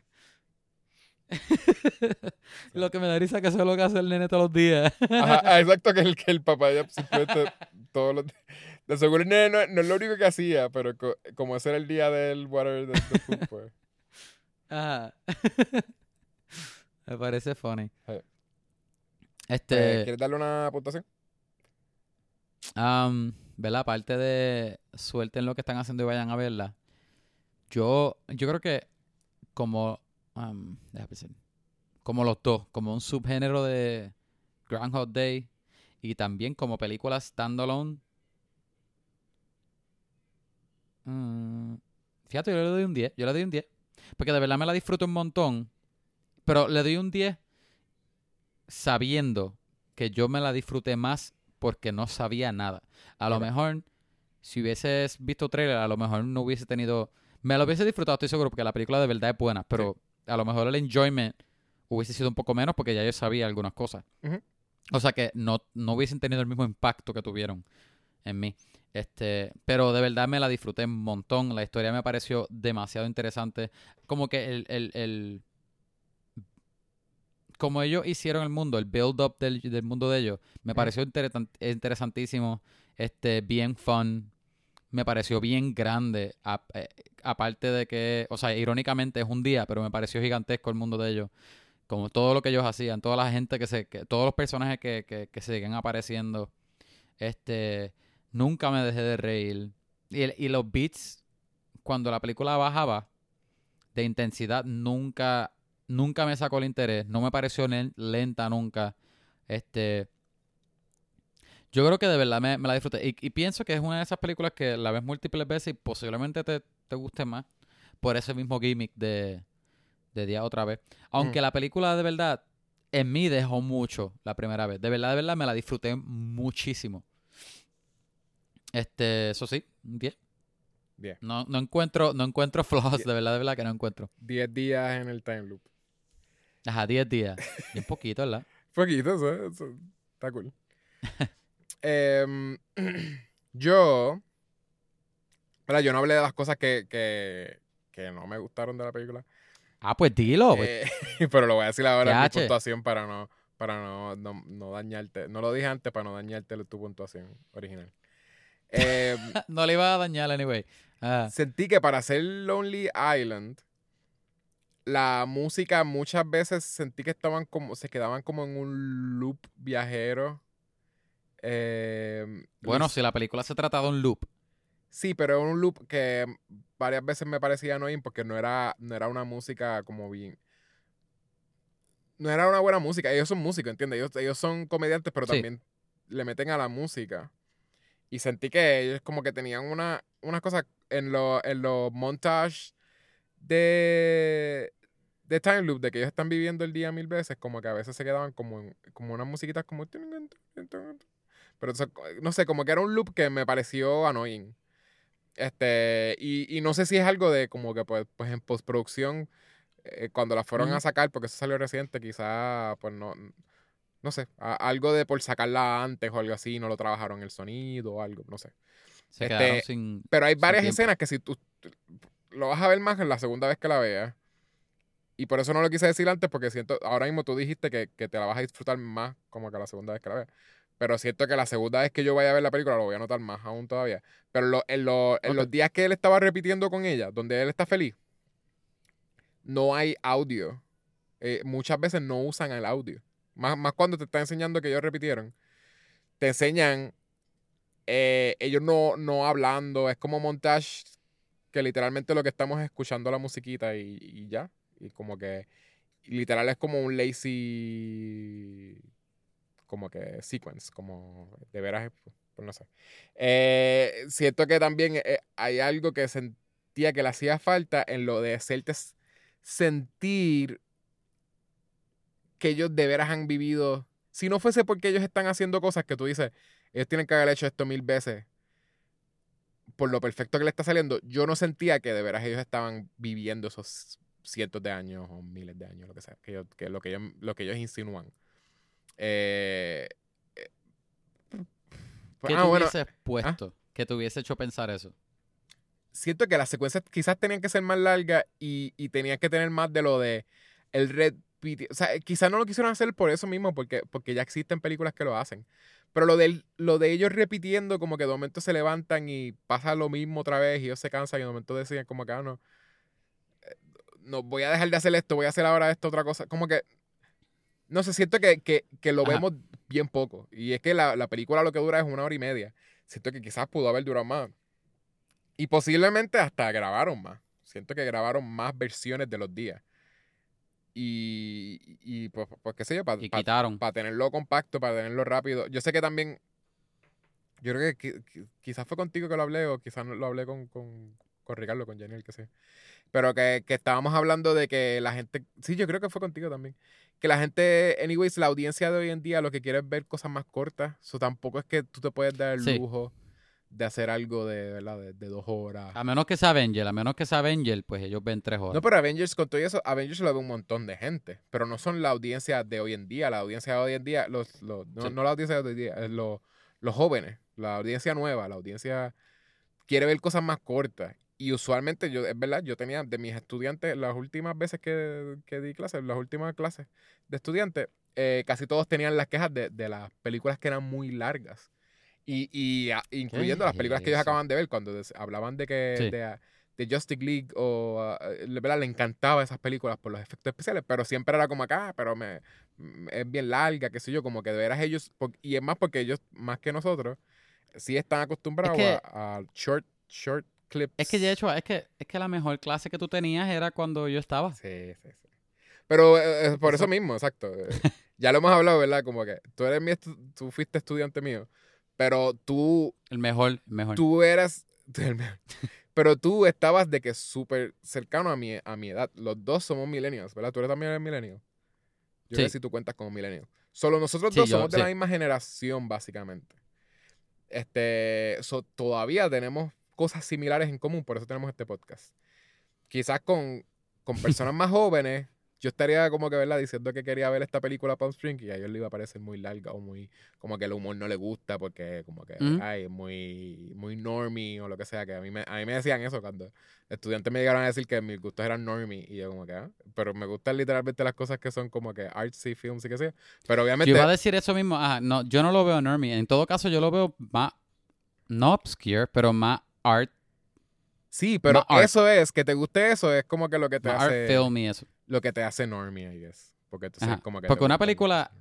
Lo que me da risa que eso es lo que hace el nene todos los días. Ajá, ah, exacto, que el, que el papá ya simplemente todos los días. De seguro el nene no, no es lo único que hacía, pero co- como ese era el día del water de, de food, pues. Ajá. me parece funny. Sí. Este, Eh, ¿Quieres darle una puntuación? Am, ¿verdad? Aparte de suelten lo que están haciendo y vayan a verla. Yo, yo creo que como, am, déjame pensar. como los dos, como un subgénero de Groundhog Day y también como película standalone. mm, fíjate, yo le doy un 10. Yo le doy un 10. Porque de verdad me la disfruto un montón. Pero le doy un 10 sabiendo que yo me la disfruté más porque no sabía nada. A lo mejor, si hubieses visto trailer, a lo mejor no hubiese tenido... Me lo hubiese disfrutado, estoy seguro, porque la película de verdad es buena. Pero a lo mejor el enjoyment hubiese sido un poco menos porque ya yo sabía algunas cosas. O sea que no, no hubiesen tenido el mismo impacto que tuvieron en mí. Este, pero de verdad me la disfruté un montón. La historia me pareció demasiado interesante. Como que el, el, el, como ellos hicieron el mundo, el build-up del, del mundo de ellos, me pareció interesan- interesantísimo, este, bien fun, me pareció bien grande, eh, aparte de que, o sea, irónicamente es un día, pero me pareció gigantesco el mundo de ellos, como todo lo que ellos hacían, toda la gente que se, que, todos los personajes que, que, que siguen apareciendo, este, nunca me dejé de reír, y, el- y los beats, cuando la película bajaba de intensidad, nunca nunca me sacó el interés, no me pareció len- lenta nunca. Este, yo creo que de verdad me, me la disfruté. Y, y pienso que es una de esas películas que la ves múltiples veces y posiblemente te, te guste más por ese mismo gimmick de, de día otra vez. Aunque Mm. la película de verdad en mí dejó mucho la primera vez. De verdad, de verdad me la disfruté muchísimo. Este, eso sí, un 10. Diez. No, no encuentro, no encuentro flaws, de verdad, de verdad que no encuentro. 10 días en el time loop. Ajá, 10 días. Bien poquito, ¿verdad? Poquito, eso, eso está cool. Em, yo. ¿verdad? Yo no hablé de las cosas que, que, que no me gustaron de la película. Ah, pues dilo. pues. Eh, pero lo voy a decir ahora en mi puntuación para no, para no, no, no dañarte. No lo dije antes para no dañarte tu puntuación original. Em, no le iba a dañar, anyway. Ah, sentí que para hacer Lonely Island, la música muchas veces sentí que estaban como, se quedaban como en un loop viajero. Em, bueno, si la película se trata de un loop. Sí, pero era un loop que varias veces me parecía annoying porque no era, no era una música como bien. No era una buena música. Ellos son músicos, ¿entiendes? Ellos, ellos son comediantes, pero Sí. también le meten a la música. Y sentí que ellos como que tenían una, unas cosas en los en los montages de, de time loop, de que ellos están viviendo el día mil veces, como que a veces se quedaban como, en- como unas musiquitas como... Pero no sé, como que era un loop que me pareció annoying. Este, y, y no sé si es algo de como que pues, pues en postproducción, eh, cuando la fueron a sacar, porque eso salió reciente, quizá, pues no, no sé, a- algo de por sacarla antes o algo así, no lo trabajaron el sonido o algo, no sé. Se Este, quedaron sin. Pero hay varias escenas que si tú- lo vas a ver más en la segunda vez que la veas. Y por eso no lo quise decir antes, porque siento, ahora mismo tú dijiste que, que te la vas a disfrutar más como que la segunda vez que la veas. Pero siento que la segunda vez que yo vaya a ver la película lo voy a notar más aún todavía. Pero lo- en, lo- en los días que él estaba repitiendo con ella, donde él está feliz, no hay audio. Eh, muchas veces no usan el audio. Más, más cuando te está enseñando que ellos repitieron. Te enseñan eh, ellos no, no hablando, es como montage que literalmente lo que estamos es escuchando la musiquita y, y ya. Y como que literal es como un lazy como que sequence, como de veras, pues no sé. Eh, siento que también eh, hay algo que sentía que le hacía falta en lo de hacerte sentir que ellos de veras han vivido. Si no fuese porque ellos están haciendo cosas que tú dices, ellos tienen que haber hecho esto mil veces por lo perfecto que le está saliendo, yo no sentía que de veras ellos estaban viviendo esos cientos de años o miles de años, lo que sea, que, yo- que lo, que ellos, lo que ellos insinúan. Eh, eh, pues, ¿Qué ah, bueno, hubieses puesto? Que te hubiese hecho pensar eso. siento que las secuencias quizás tenían que ser más largas y, y tenían que tener más de lo de el red O sea, quizás no lo quisieron hacer por eso mismo, porque, porque ya existen películas que lo hacen. Pero lo de, lo de ellos repitiendo, como que de momento se levantan y pasa lo mismo otra vez y ellos se cansan y de momento deciden como que, ah, no, eh, no voy a dejar de hacer esto, voy a hacer ahora esto, otra cosa. Como que, no sé, siento que, que, que lo Ajá. vemos bien poco. Y es que la, la película lo que dura es una hora y media. Siento que quizás pudo haber durado más. Y posiblemente hasta grabaron más. Siento que grabaron más versiones de los días. Y, y pues, pues qué sé yo, para Y quitaron. tenerlo compacto, para tenerlo rápido. Yo sé que también, yo creo que, qui- qui- quizás fue contigo que lo hablé o quizás no lo hablé con, con, con Ricardo, con Jenny, el que sé. Pero que, que estábamos hablando de que la gente, sí, yo creo que fue contigo también. Que la gente, anyways, la audiencia de hoy en día lo que quiere es ver cosas más cortas. Eso tampoco es que tú te puedes dar el Sí. lujo de hacer algo de, ¿verdad? de, de dos horas. A menos que sea Avenger, a menos que sea Avenger, pues ellos ven tres horas. No, pero Avengers, con todo eso, Avengers lo ve un montón de gente, pero no son la audiencia de hoy en día. La audiencia de hoy en día, los, los- no, Sí. no la audiencia de hoy en día, los, los jóvenes, la audiencia nueva, la audiencia quiere ver cosas más cortas. y usualmente, yo, es verdad, yo tenía de mis estudiantes, las últimas veces que, que di clases, las últimas clases de estudiantes, eh, casi todos tenían las quejas de, de las películas que eran muy largas. Y, y a- incluyendo las películas que ellos acaban de ver, cuando des- hablaban de que Sí. de, de Justice League o ah, eh, ¿verdad? le encantaba esas películas por los efectos especiales, pero siempre era como acá, pero me, m- es bien larga, qué sé yo, como que de veras ellos, por- y es más porque ellos, más que nosotros, sí están acostumbrados que- a, a short, short clips. Es que de hecho, es que, es que la mejor clase que tú tenías era cuando yo estaba. Sí, sí, sí. Pero eh, eh, por eso mismo, exacto. eh, ya lo hemos hablado, ¿verdad? Como que tú eres mi estu- tú fuiste estudiante mío, pero tú, El mejor, el mejor. tú eras, pero tú estabas de que súper cercano a mi, a mi edad. Los dos somos millennials, ¿verdad? Tú eres también millennial. Yo Sí. sé si tú cuentas como millennial. Solo nosotros Sí, dos yo- somos de sí. la misma generación, básicamente. Este, so, todavía tenemos cosas similares en común, por eso tenemos este podcast. Quizás con, con personas más jóvenes, yo estaría como que, ¿verdad? Diciendo que quería ver esta película Palm Spring y a ellos le iba a parecer muy larga o muy, como que el humor no le gusta porque como que, ay, es muy, muy normie o lo que sea, que a mí, me, a mí me decían eso cuando estudiantes me llegaron a decir que mis gustos eran normie y yo como que, ah, pero me gustan literalmente las cosas que son como que artsy films y que sea, pero obviamente... Yo iba a decir eso mismo. Ajá, no, yo no lo veo normie. En todo caso, yo lo veo más, no obscure, pero más art, Sí, pero eso es, que te guste eso, es como que lo que te más art hace film y eso. Lo que te hace normie, I guess. Porque tú Ajá, como que porque una película-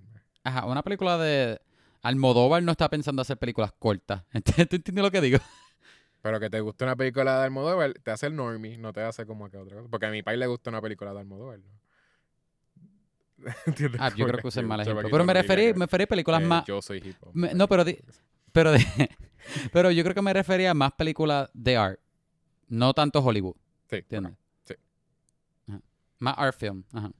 Ajá, una película de Almodóvar no está pensando hacer películas cortas. ¿Tú entiendes lo que digo? Pero que te guste una película de Almodóvar te hace el normie, no te hace como que otra cosa. Porque a mi país le gusta una película de Almodóvar, ¿no? ¿Entiendes? Ah, yo creo que usé mal ejemplo. Pero me referí, me referí a películas que más... Yo soy hip hop. Me- no, pero di- Pero, de- pero yo creo que me refería a más películas de art. No tanto Hollywood, Sí, ¿entiendes? Ajá. Más art film. Ajá.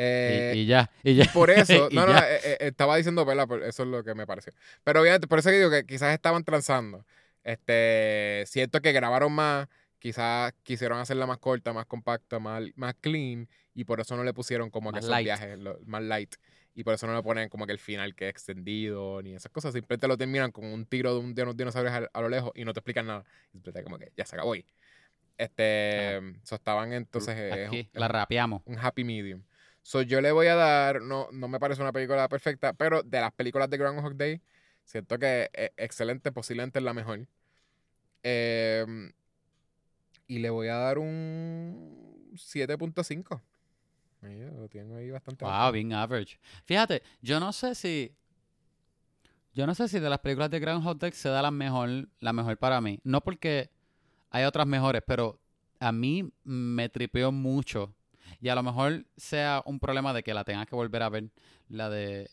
Eh, y, y ya, y ya. Por eso, Y no, no, eh, eh, estaba diciendo. Por- Eso es lo que me pareció. Pero obviamente, por eso que digo que quizás estaban transando. Este, siento que grabaron más, quizás quisieron hacerla más corta, más compacta, más, más clean, y por eso no le pusieron como que Más esos light. viajes, lo- más light. Y por eso no le ponen como que el final que es extendido, ni esas cosas. Simplemente lo terminan con un tiro de, un, de unos dinosaurios a, a lo lejos y no te explican nada. Y simplemente como que ya se acabó ahí. Este, so estaban entonces... eh, Aquí, es la rapeamos. un happy medium. So, yo le voy a dar, no, no me parece una película perfecta, pero de las películas de Groundhog Day, siento que es excelente, posiblemente es la mejor. Em, y le voy a dar un 7.5. Ahí, Lo tengo ahí bastante. Wow, bien average. Fíjate, yo no sé si. Yo no sé si de las películas de Grand Hot se da la mejor, la mejor para mí. No porque hay otras mejores, pero a mí me tripeó mucho. Y a lo mejor sea un problema de que la tengas que volver a ver. La de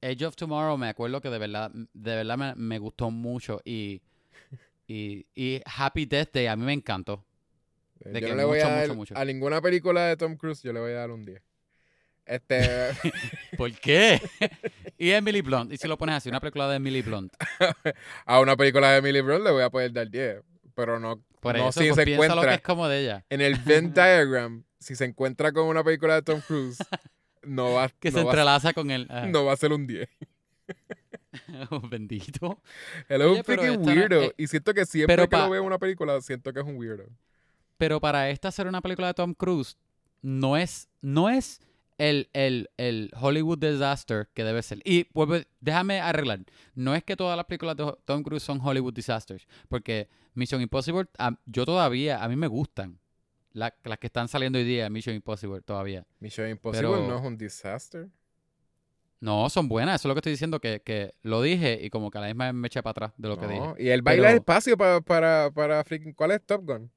Edge of Tomorrow, me acuerdo que de verdad, de verdad me, me gustó mucho. Y, y, y Happy Death Day a mí me encantó. de yo que no le voy a mucho, dar mucho, mucho. a ninguna película de Tom Cruise, yo le voy a dar un 10. Este, ¿Por qué? y Emily Blunt. Y si lo pones así, una película de Emily Blunt. a una película de Emily Blunt le voy a poder dar 10. Pero no, Por no eso, si pues se piensa lo encuentra. que es como de ella. en el Venn diagram, si se encuentra con una película de Tom Cruise, no va, Que no se va, entrelaza con el... ah, no va a ser un 10. oh, bendito. Él es Oye, un freaking no- weirdo. eh, y siento que siempre que pa- lo veo en una película, siento que es un weirdo. Pero para esta ser una película de Tom Cruise, no es, no es el, el, el Hollywood disaster que debe ser. Y vuelvo- déjame arreglar. No es que todas las películas de Tom Cruise son Hollywood disasters. Porque Mission Impossible, a- yo todavía, a mí me gustan. La- las que están saliendo hoy día, Mission Impossible, todavía. Mission Impossible Pero- no es un disaster. No, son buenas. Eso es lo que estoy diciendo, que, que lo dije y como que a la misma me eché para atrás de lo que dije. Y él baila Pero- espacio para, para, para freaking. ¿Cuál es Top Gun?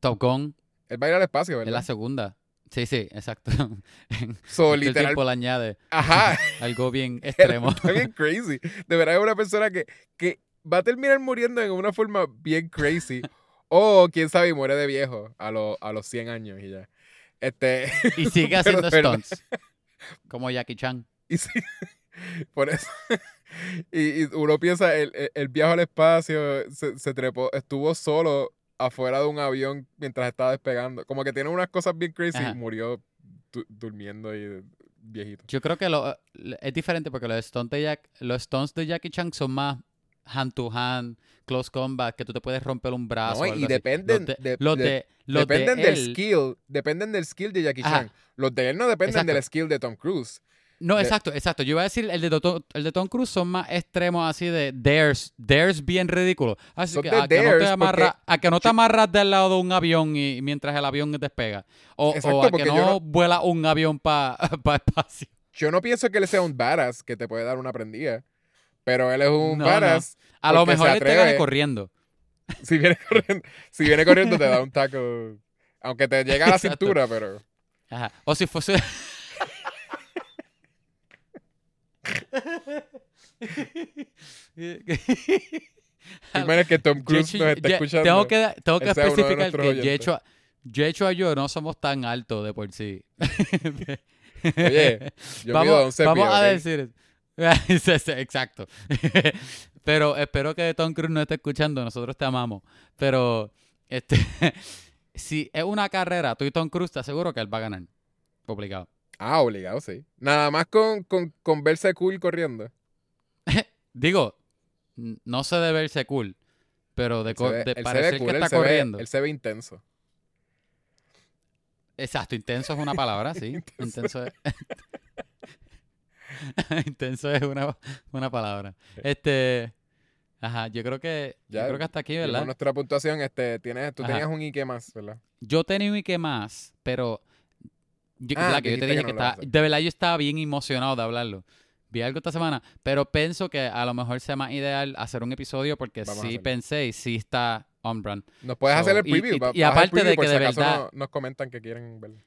Top Gun Él baila al espacio, es la ¿verdad? segunda. Sí, sí, exacto. So, el literal. tiempo le añade Ajá. algo bien extremo. Está bien crazy. De verdad es una persona que, que va a terminar muriendo en una forma bien crazy. O quién sabe, y muere de viejo a, los a los 100 años y ya. Este. y sigue haciendo stunts. Como Jackie Chan. Y sí, por eso. Y, y uno piensa, el, el, el viaje al espacio se, se trepó, estuvo solo afuera de un avión mientras estaba despegando. Como que tiene unas cosas bien crazy Ajá. y murió du- durmiendo y viejito. Yo creo que lo, es diferente porque los stunts de, Jack, los stunts de Jackie Chan son más hand to hand, close combat, que tú te puedes romper un brazo. No, y dependen, de- de- de- dependen del él- skill, dependen del skill de Jackie Ajá. Chan. Los de él no dependen Exacto. del skill de Tom Cruise. No, de- exacto, exacto. Yo iba a decir, el de, Tom, el de Tom Cruise son más extremos así de dares, dares bien ridículos. Así Son que, a, que no te amarra- porque a que no te amarras del lado de un avión y mientras el avión despega. O, Exacto, o a que no, no- vuela un avión para espacio. Yo no pienso que él sea un badass que te puede dar una prendida. Pero él es un No, badass. A lo mejor él te atreve. corriendo. Si viene corriendo, si viene corriendo te da un taco. Aunque te llega a la Exacto. cintura, pero. Ajá. O si fuese. Menos que Tom Cruise nos está escuchando. Tengo que, tengo especificar que. Yecho, Yecho y yo no somos tan altos de por sí. Oye, yo vamos, mido 11 vamos pies, a decir. Exacto. Pero espero que Tom Cruise no esté escuchando. Nosotros te amamos. Pero este, si es una carrera, tú y Tom Cruise, te aseguro que él va a ganar. Obligado. Ah, obligado, sí. Nada más con, con, con verse cool corriendo. Digo, no sé de verse cool, pero de, co- ve- de parecer cool, que está se ve- corriendo. él se ve intenso. Exacto, intenso es una palabra, sí. intenso es. intenso es una, una palabra. Este. Ajá, yo creo que. Ya, yo creo que hasta aquí, ¿verdad? nuestra puntuación. Este, tienes, tú Ajá. tenías un Ike más, ¿verdad? Yo tenía un Ike más, pero. Yo, Ah, que yo te que dije no que de verdad yo estaba bien emocionado de hablarlo. Vi algo esta semana, pero pienso que a lo mejor sea más ideal hacer un episodio porque Vamos sí pensé y sí está on brand. Nos puedes So, hacer el preview. y- aparte de preview que si de verdad- no- nos comentan que quieren verlo.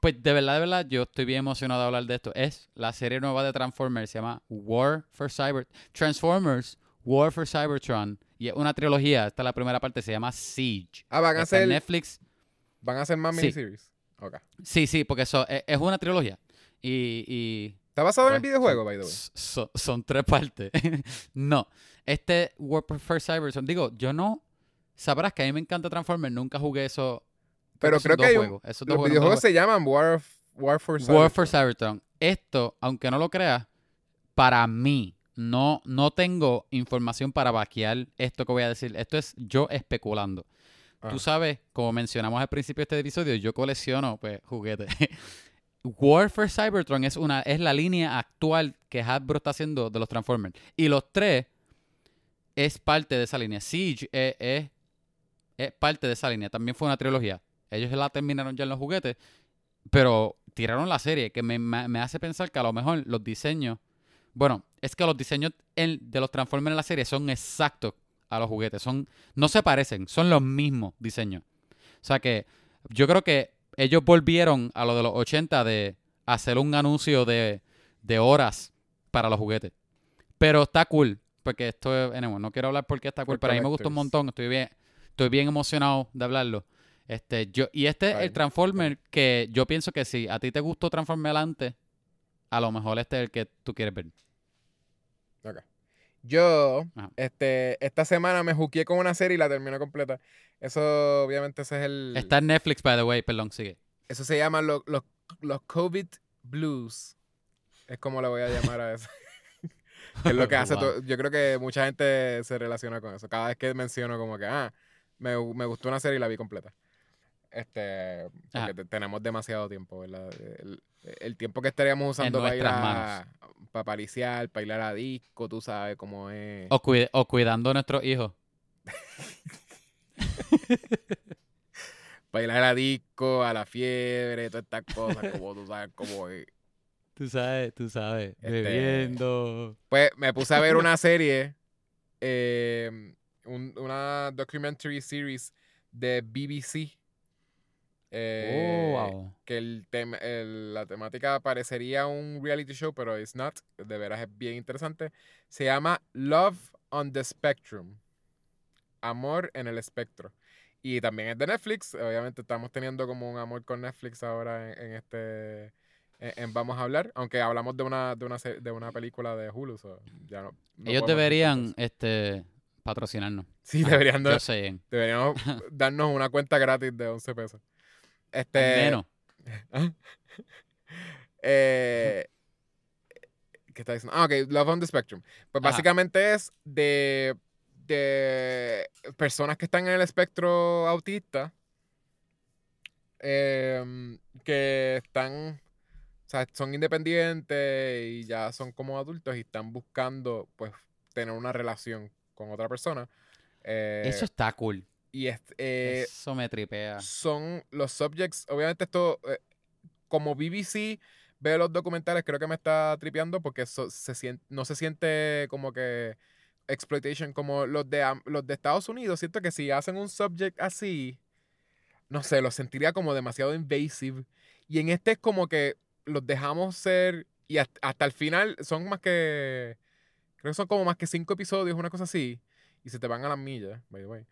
Pues de verdad, de verdad, yo estoy bien emocionado de hablar de esto. Es la serie nueva de Transformers, se llama War for Cyber... Transformers, War for Cybertron. Y es una trilogía, esta es la primera parte, se llama Siege. Ah, van a hacer, Netflix. van a hacer más Sí. Sí, sí, porque eso es, es una trilogía. Y... y ¿Está basado en el pues, videojuego, son- by the way? so- son tres partes. no, este War for Cybertron, digo, yo no... Sabrás que a mí me encanta Transformers, nunca jugué eso. Pero creo que hay un- juegos, esos dos Los videojuegos se llaman War, of- War for War for Cybertron. Cybertron. Esto, aunque no lo creas, para mí, no, no tengo información para vaquear esto que voy a decir. Esto es yo especulando. Ah. Tú sabes, como mencionamos al principio de este episodio, yo colecciono pues, juguetes. War for Cybertron es, una, es la línea actual que Hasbro está haciendo de los Transformers. Y los tres es parte de esa línea. Siege es, es- es parte de esa línea. También fue una trilogía. Ellos la terminaron ya en los juguetes, pero tiraron la serie, que me, hace pensar que a lo mejor los diseños... Bueno, es que los diseños en- de los Transformers en la serie son exactos a los juguetes. Son, no se parecen, son los mismos diseños. O sea que yo creo que ellos volvieron a lo de los 80 de hacer un anuncio de, de horas para los juguetes. Pero está cool, porque esto es, anyway, no quiero hablar porque está cool, pero a mí me gustó un montón, estoy bien, estoy bien emocionado de hablarlo. Este, yo, y este es el. Transformer que yo pienso que si a ti te gustó Transformer antes, a lo mejor este es el que tú quieres ver. Ok. Yo, Ajá. este, esta semana me juqueé con una serie y la terminé completa. Eso, obviamente, ese es el. Está en Netflix, by the way, perdón, sigue. Eso se llama lo- los, los COVID Blues. Es como le voy a llamar a eso. es lo que hace. Wow. Yo creo que mucha gente se relaciona con eso. Cada vez que menciono, como que, ah, me, me gustó una serie y la vi completa. Este, porque tenemos demasiado tiempo, ¿verdad? El, el tiempo que estaríamos usando para ir a, para pariciar, para ir a la disco, tú sabes cómo es. O, cuide- o cuidando a nuestros hijos. Para ir a la disco, a la fiebre, todas estas cosas, como tú sabes cómo es. Tú sabes, tú sabes. Este- Bebiendo. Pues me puse a ver una serie, eh, un- una documentary series de BBC. Eh, oh, wow. Que el tema, el- la temática parecería un reality show, pero it's not. De veras es bien interesante. Se llama Love on the Spectrum. Amor en el espectro. Y también es de Netflix. Obviamente estamos teniendo como un amor con Netflix ahora en, en este en, en Vamos a hablar. Aunque hablamos de una, de una, de una película de Hulu. so ya no- no Ellos deberían este patrocinarnos. Sí, deberían de- Yo sé. deberíamos darnos una cuenta gratis de 11 pesos. Este, Menos. eh, ¿Qué está diciendo? Ah, ok, Love on the Spectrum. Pues Ajá. básicamente es de, de personas que están en el espectro autista em, que están, o sea, son independientes y ya son como adultos y están buscando, pues, tener una relación con otra persona. Eh, Eso está cool. Y es, eh, Eso me tripea. son los subjects. Obviamente, esto, eh, como BBC ve los documentales, creo que me está tripeando porque so- se sien- no se siente como que exploitation como los de, los de Estados Unidos. Siento que si hacen un subject así, no sé, lo sentiría como demasiado invasive. Y en este es como que los dejamos ser. Y hasta, hasta el final son más que. Creo que son como más que cinco episodios, una cosa así. Y se te van a las millas, by the way.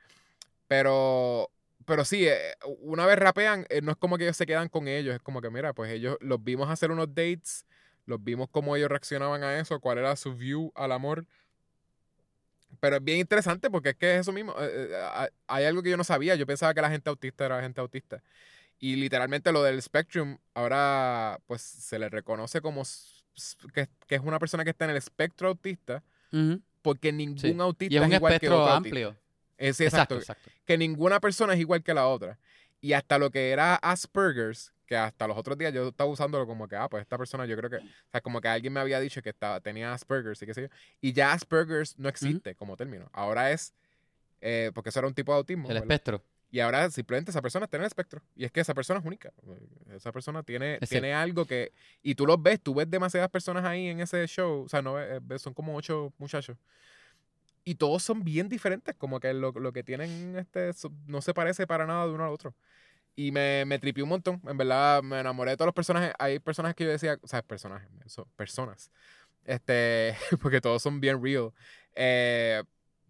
Pero. Pero sí, eh, una vez rapean, eh, no es como que ellos se quedan con ellos. Es como que, mira, pues ellos los vimos hacer unos dates. Los vimos cómo ellos reaccionaban a eso, cuál era su view al amor. Pero es bien interesante porque es que es eso mismo. eh, ha- hay algo que yo no sabía. Yo pensaba que la gente autista era gente autista. Y literalmente lo del Spectrum, ahora pues se le reconoce como que, que es una persona que está en el espectro autista Ujú. porque ningún Sí. autista Y es un igual que espectro otro autista. Sí, exacto. exacto, exacto. Que ninguna persona es igual que la otra. Y hasta lo que era Asperger's, que hasta los otros días yo estaba usándolo como que, ah, pues esta persona yo creo que, o sea, como que alguien me había dicho que estaba, tenía Asperger's y qué sé yo. Y ya Asperger's no existe como término. Ahora es, eh, porque eso era un tipo de autismo. El ¿verdad? espectro. Y ahora simplemente esa persona está en el espectro. Y es que esa persona es única. Esa persona tiene, Es tiene algo que... Y tú los ves, tú ves demasiadas personas ahí en ese show. O sea, no son como ocho muchachos. Y todos son bien diferentes. Como que lo, lo que tienen este, no se parece para nada de uno al otro. Y me, me tripió un montón. En verdad, me enamoré de todos los personajes. Hay personajes que yo decía... O sea, personajes. Son personas. Este... Porque todos son bien real. Eh,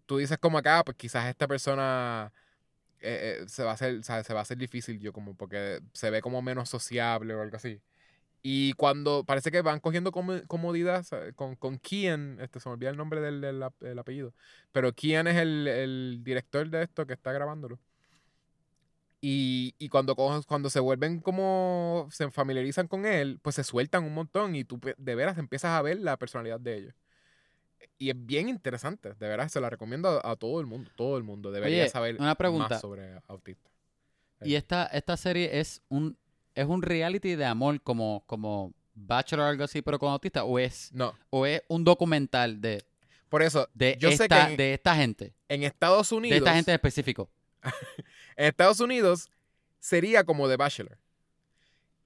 tú dices como acá, pues quizás esta persona eh, eh, se va a hacer, o sea, se va a hacer difícil yo como porque se ve como menos sociable o algo así. Y cuando parece que van cogiendo como- comodidad con, con Kian, este, se me olvida el nombre del, del ap- del apellido, pero Kian es el, el director de esto que está grabándolo. Y, y cuando, cuando se vuelven como, se familiarizan con él, pues se sueltan un montón y tú de veras empiezas a ver la personalidad de ellos. Y es bien interesante, de veras, se la recomiendo a, a todo el mundo, todo el mundo debería Oye, saber una pregunta. más sobre autistas. Y esta, esta serie es un es un reality de amor como, como Bachelor o algo así, pero con autista, o es, No, o es un documental de, por eso, de, yo sé que esta, en, de esta gente. en Estados De Unidos, esta gente en específico. en Estados Unidos sería como The Bachelor.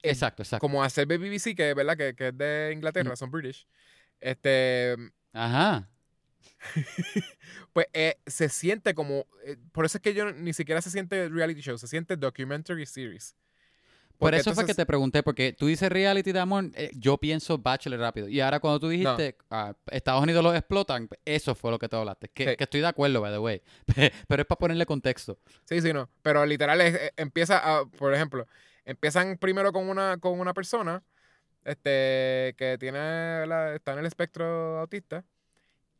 Exacto, exacto. Como hacer BBC, que es verdad que, que es de Inglaterra, Mm. son British. Este, Ajá. pues eh, se siente como, eh, por eso es que yo ni siquiera se siente reality show, se siente documentary series. Por eso fue que te pregunté, porque tú dices reality de amor, eh, yo pienso Bachelor rápido. Y ahora cuando tú dijiste, ah, Estados Unidos los explotan, eso fue lo que te hablaste. Que, Sí. que estoy de acuerdo, by the way. Pero es para ponerle contexto. Sí, sí, no. Pero literal es, eh, empieza a, por ejemplo, empiezan primero con una, con una persona este, que tiene la- está en el espectro autista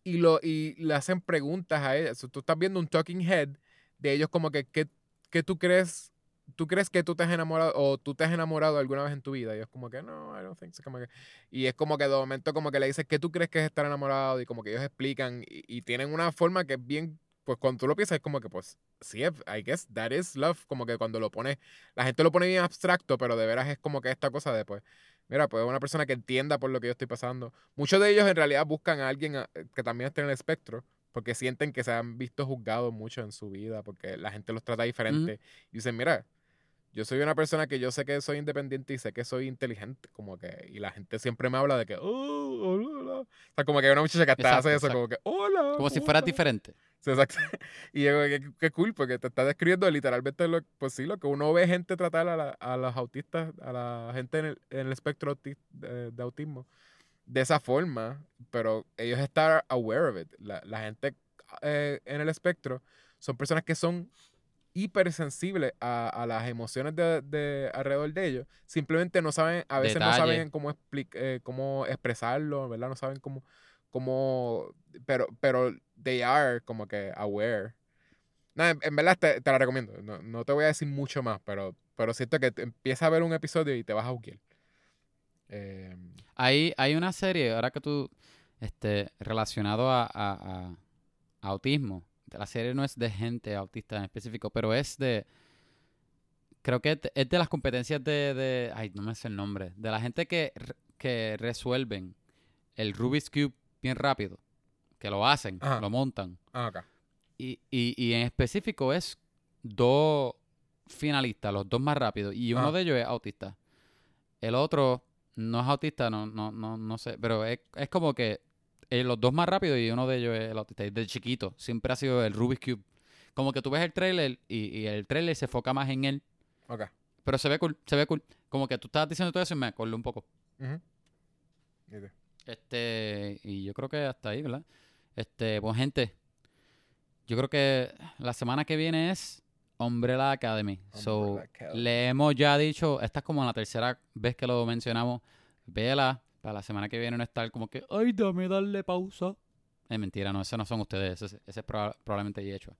y, lo, y le hacen preguntas a ella. Tú estás viendo un talking head de ellos como que, ¿qué, qué tú crees? ¿Tú crees que tú te has enamorado o tú te has enamorado alguna vez en tu vida? Y es como que, no, I don't think so. Como que, y es como que de momento como que le dices, ¿qué tú crees que es estar enamorado? Y como que ellos explican y, y tienen una forma que es bien, pues cuando tú lo piensas es como que, pues, sí, I guess that is love. Como que cuando lo pones, la gente lo pone bien abstracto, pero de veras es como que esta cosa de, pues, mira, pues una persona que entienda por lo que yo estoy pasando. Muchos de ellos en realidad buscan a alguien a- que también esté en el espectro, porque sienten que se han visto juzgados mucho en su vida, porque la gente los trata diferente. Y dicen, mira, yo soy una persona que yo sé que soy independiente y sé que soy inteligente, como que, y la gente siempre me habla de que, oh, hola, hola". O sea, como que hay una muchacha que hasta Exacto, hace eso, exacto. como que, hola. Como si fueras hola". diferente. Sí, exacto. Y yo, qué, qué cool, porque te está describiendo literalmente lo, pues sí, lo que uno ve gente tratar a, la- a los autistas, a la gente en el, en el espectro auti- de, de autismo, de esa forma, pero ellos están aware of it. La, la gente eh, en el espectro son personas que son hipersensibles a, a las emociones de, de alrededor de ellos. Simplemente no saben, a veces no saben cómo, expli- eh, cómo expresarlo, ¿verdad? No saben cómo, cómo pero, pero they are como que aware. En, en verdad te, te la recomiendo. No, no te voy a decir mucho más, pero, pero siento que empieza a ver un episodio y te vas a buquear. Eh, Hay, hay una serie, ahora que tú, este, relacionado a, a- a- a La serie no es de gente autista en específico, pero es de, creo que es de, las competencias de, de, ay, no me sé el nombre, de la gente que, que resuelven el Rubik's Cube bien rápido, que lo hacen, Ajá. lo montan. ah. Y, y, y en específico es dos finalistas, los dos más rápidos, y uno de ellos es autista. El otro no es autista, no, no, no, no sé, pero es, es como que eh, los dos más rápidos y uno de ellos es el autista. De chiquito siempre ha sido el Rubik's Cube. Como que tú ves el trailer y, y el trailer se enfoca más en él, Ok. pero se ve cool, se ve cool. Como que tú estabas diciendo todo eso y me acordé un poco. Este, y yo creo que hasta ahí, ¿verdad? Este, pues gente, yo creo que la semana que viene es Umbrella Academy. so, Umbrella Academy. le hemos ya dicho, esta es como la tercera vez que lo mencionamos, vela, para la semana que viene no estar como que, ay, dame darle pausa. Es mentira, no, ese no son ustedes, ese, ese es proba- probablemente Yechua.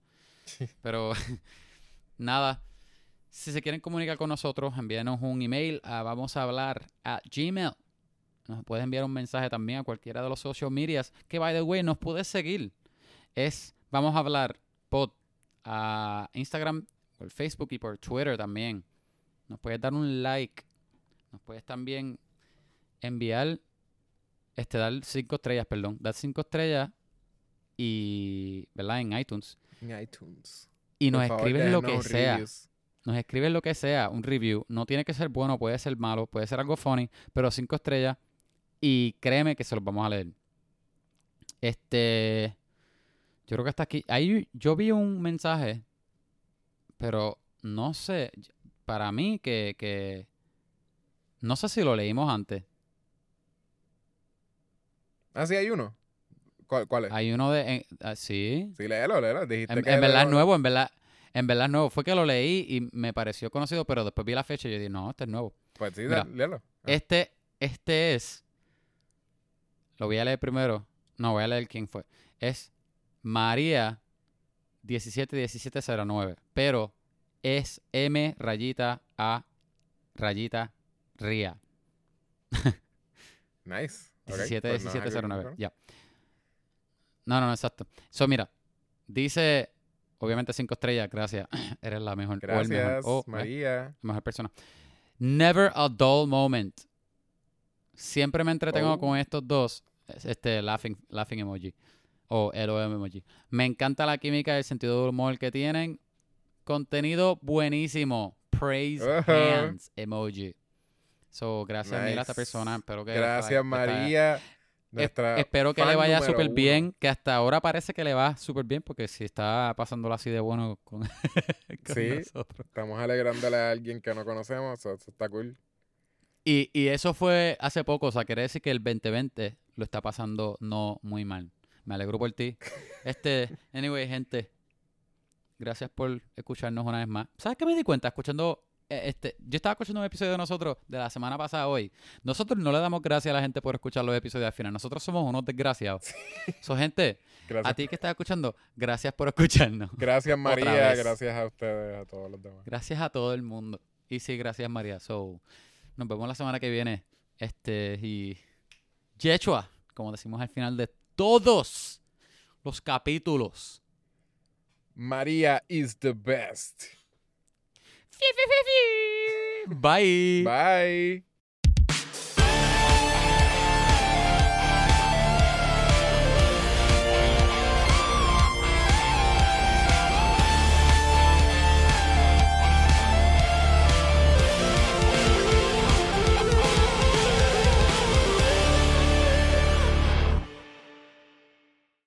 Pero, nada, si se quieren comunicar con nosotros, envíenos un email a vamos a hablar a Gmail. Nos puedes enviar un mensaje también a cualquiera de los social medias. Que, by the way, nos puedes seguir. Es Vamos a hablar pod a Instagram, por Facebook y por Twitter también. Nos puedes dar un like. Nos puedes también enviar, este, dar cinco estrellas, perdón. Dar cinco estrellas y, ¿verdad? En iTunes. En iTunes. Y nos favor, escriben lo que sea. reviews. Nos escriben lo que sea, un review. No tiene que ser bueno, puede ser malo, puede ser algo funny, pero cinco estrellas. Y créeme que se los vamos a leer. Este. Yo creo que hasta aquí. Ahí yo vi un mensaje, pero no sé. Para mí que. que no sé si lo leímos antes. Ah, sí, hay uno. ¿Cuál, cuál es? Hay uno de. en- ah, sí. Sí, léelo, léelo. Dijiste En, que en verdad es nuevo, en verdad. En verdad es nuevo. Fue que lo leí y me pareció conocido, pero después vi la fecha y yo dije, no, este es nuevo. Pues sí, Mira, léelo. Ah. Este, este es. Lo voy a leer primero. No, voy a leer quién fue. Es María 171709. Pero es M rayita A rayita Ría. Nice. Ok, 17 pues no es algo 1709. raro. Ya. No, no, no, exacto. So, mira. Dice. Obviamente cinco estrellas, gracias. Eres la mejor. o el mejor. Gracias, o, eh, María. mejor persona. Never a dull moment. Siempre me entretengo Oh. con estos dos. es Este laughing, laughing emoji. O LOM emoji. Me encanta la química y el sentido del humor que tienen. Contenido buenísimo. Praise hands emoji. So, gracias mil a esta Nice. persona. Espero que Gracias, María. Nuestra espero que le vaya súper bien. Que hasta ahora parece que le va súper bien. Porque si está pasándolo así de bueno con, con Sí. nosotros. Estamos alegrándole a alguien que no conocemos. Eso, eso está cool. Y, y eso fue hace poco, o sea, quiere decir que el 2020 lo está pasando no muy mal. Me alegro por ti. Este, anyway, gente, gracias por escucharnos una vez más. ¿Sabes qué me di cuenta? Escuchando, este, yo estaba escuchando un episodio de nosotros de la semana pasada hoy. Nosotros no le damos gracias a la gente por escuchar los episodios al final. Nosotros somos unos desgraciados. So, gente, Gracias. a ti que estás escuchando, gracias por escucharnos. Gracias, María. Gracias a ustedes, a todos los demás. Gracias a todo el mundo. Y sí, gracias María. So, nos vemos la semana que viene. Este, y Yechua, como decimos al final de todos los capítulos. María is the best. Bye. Bye.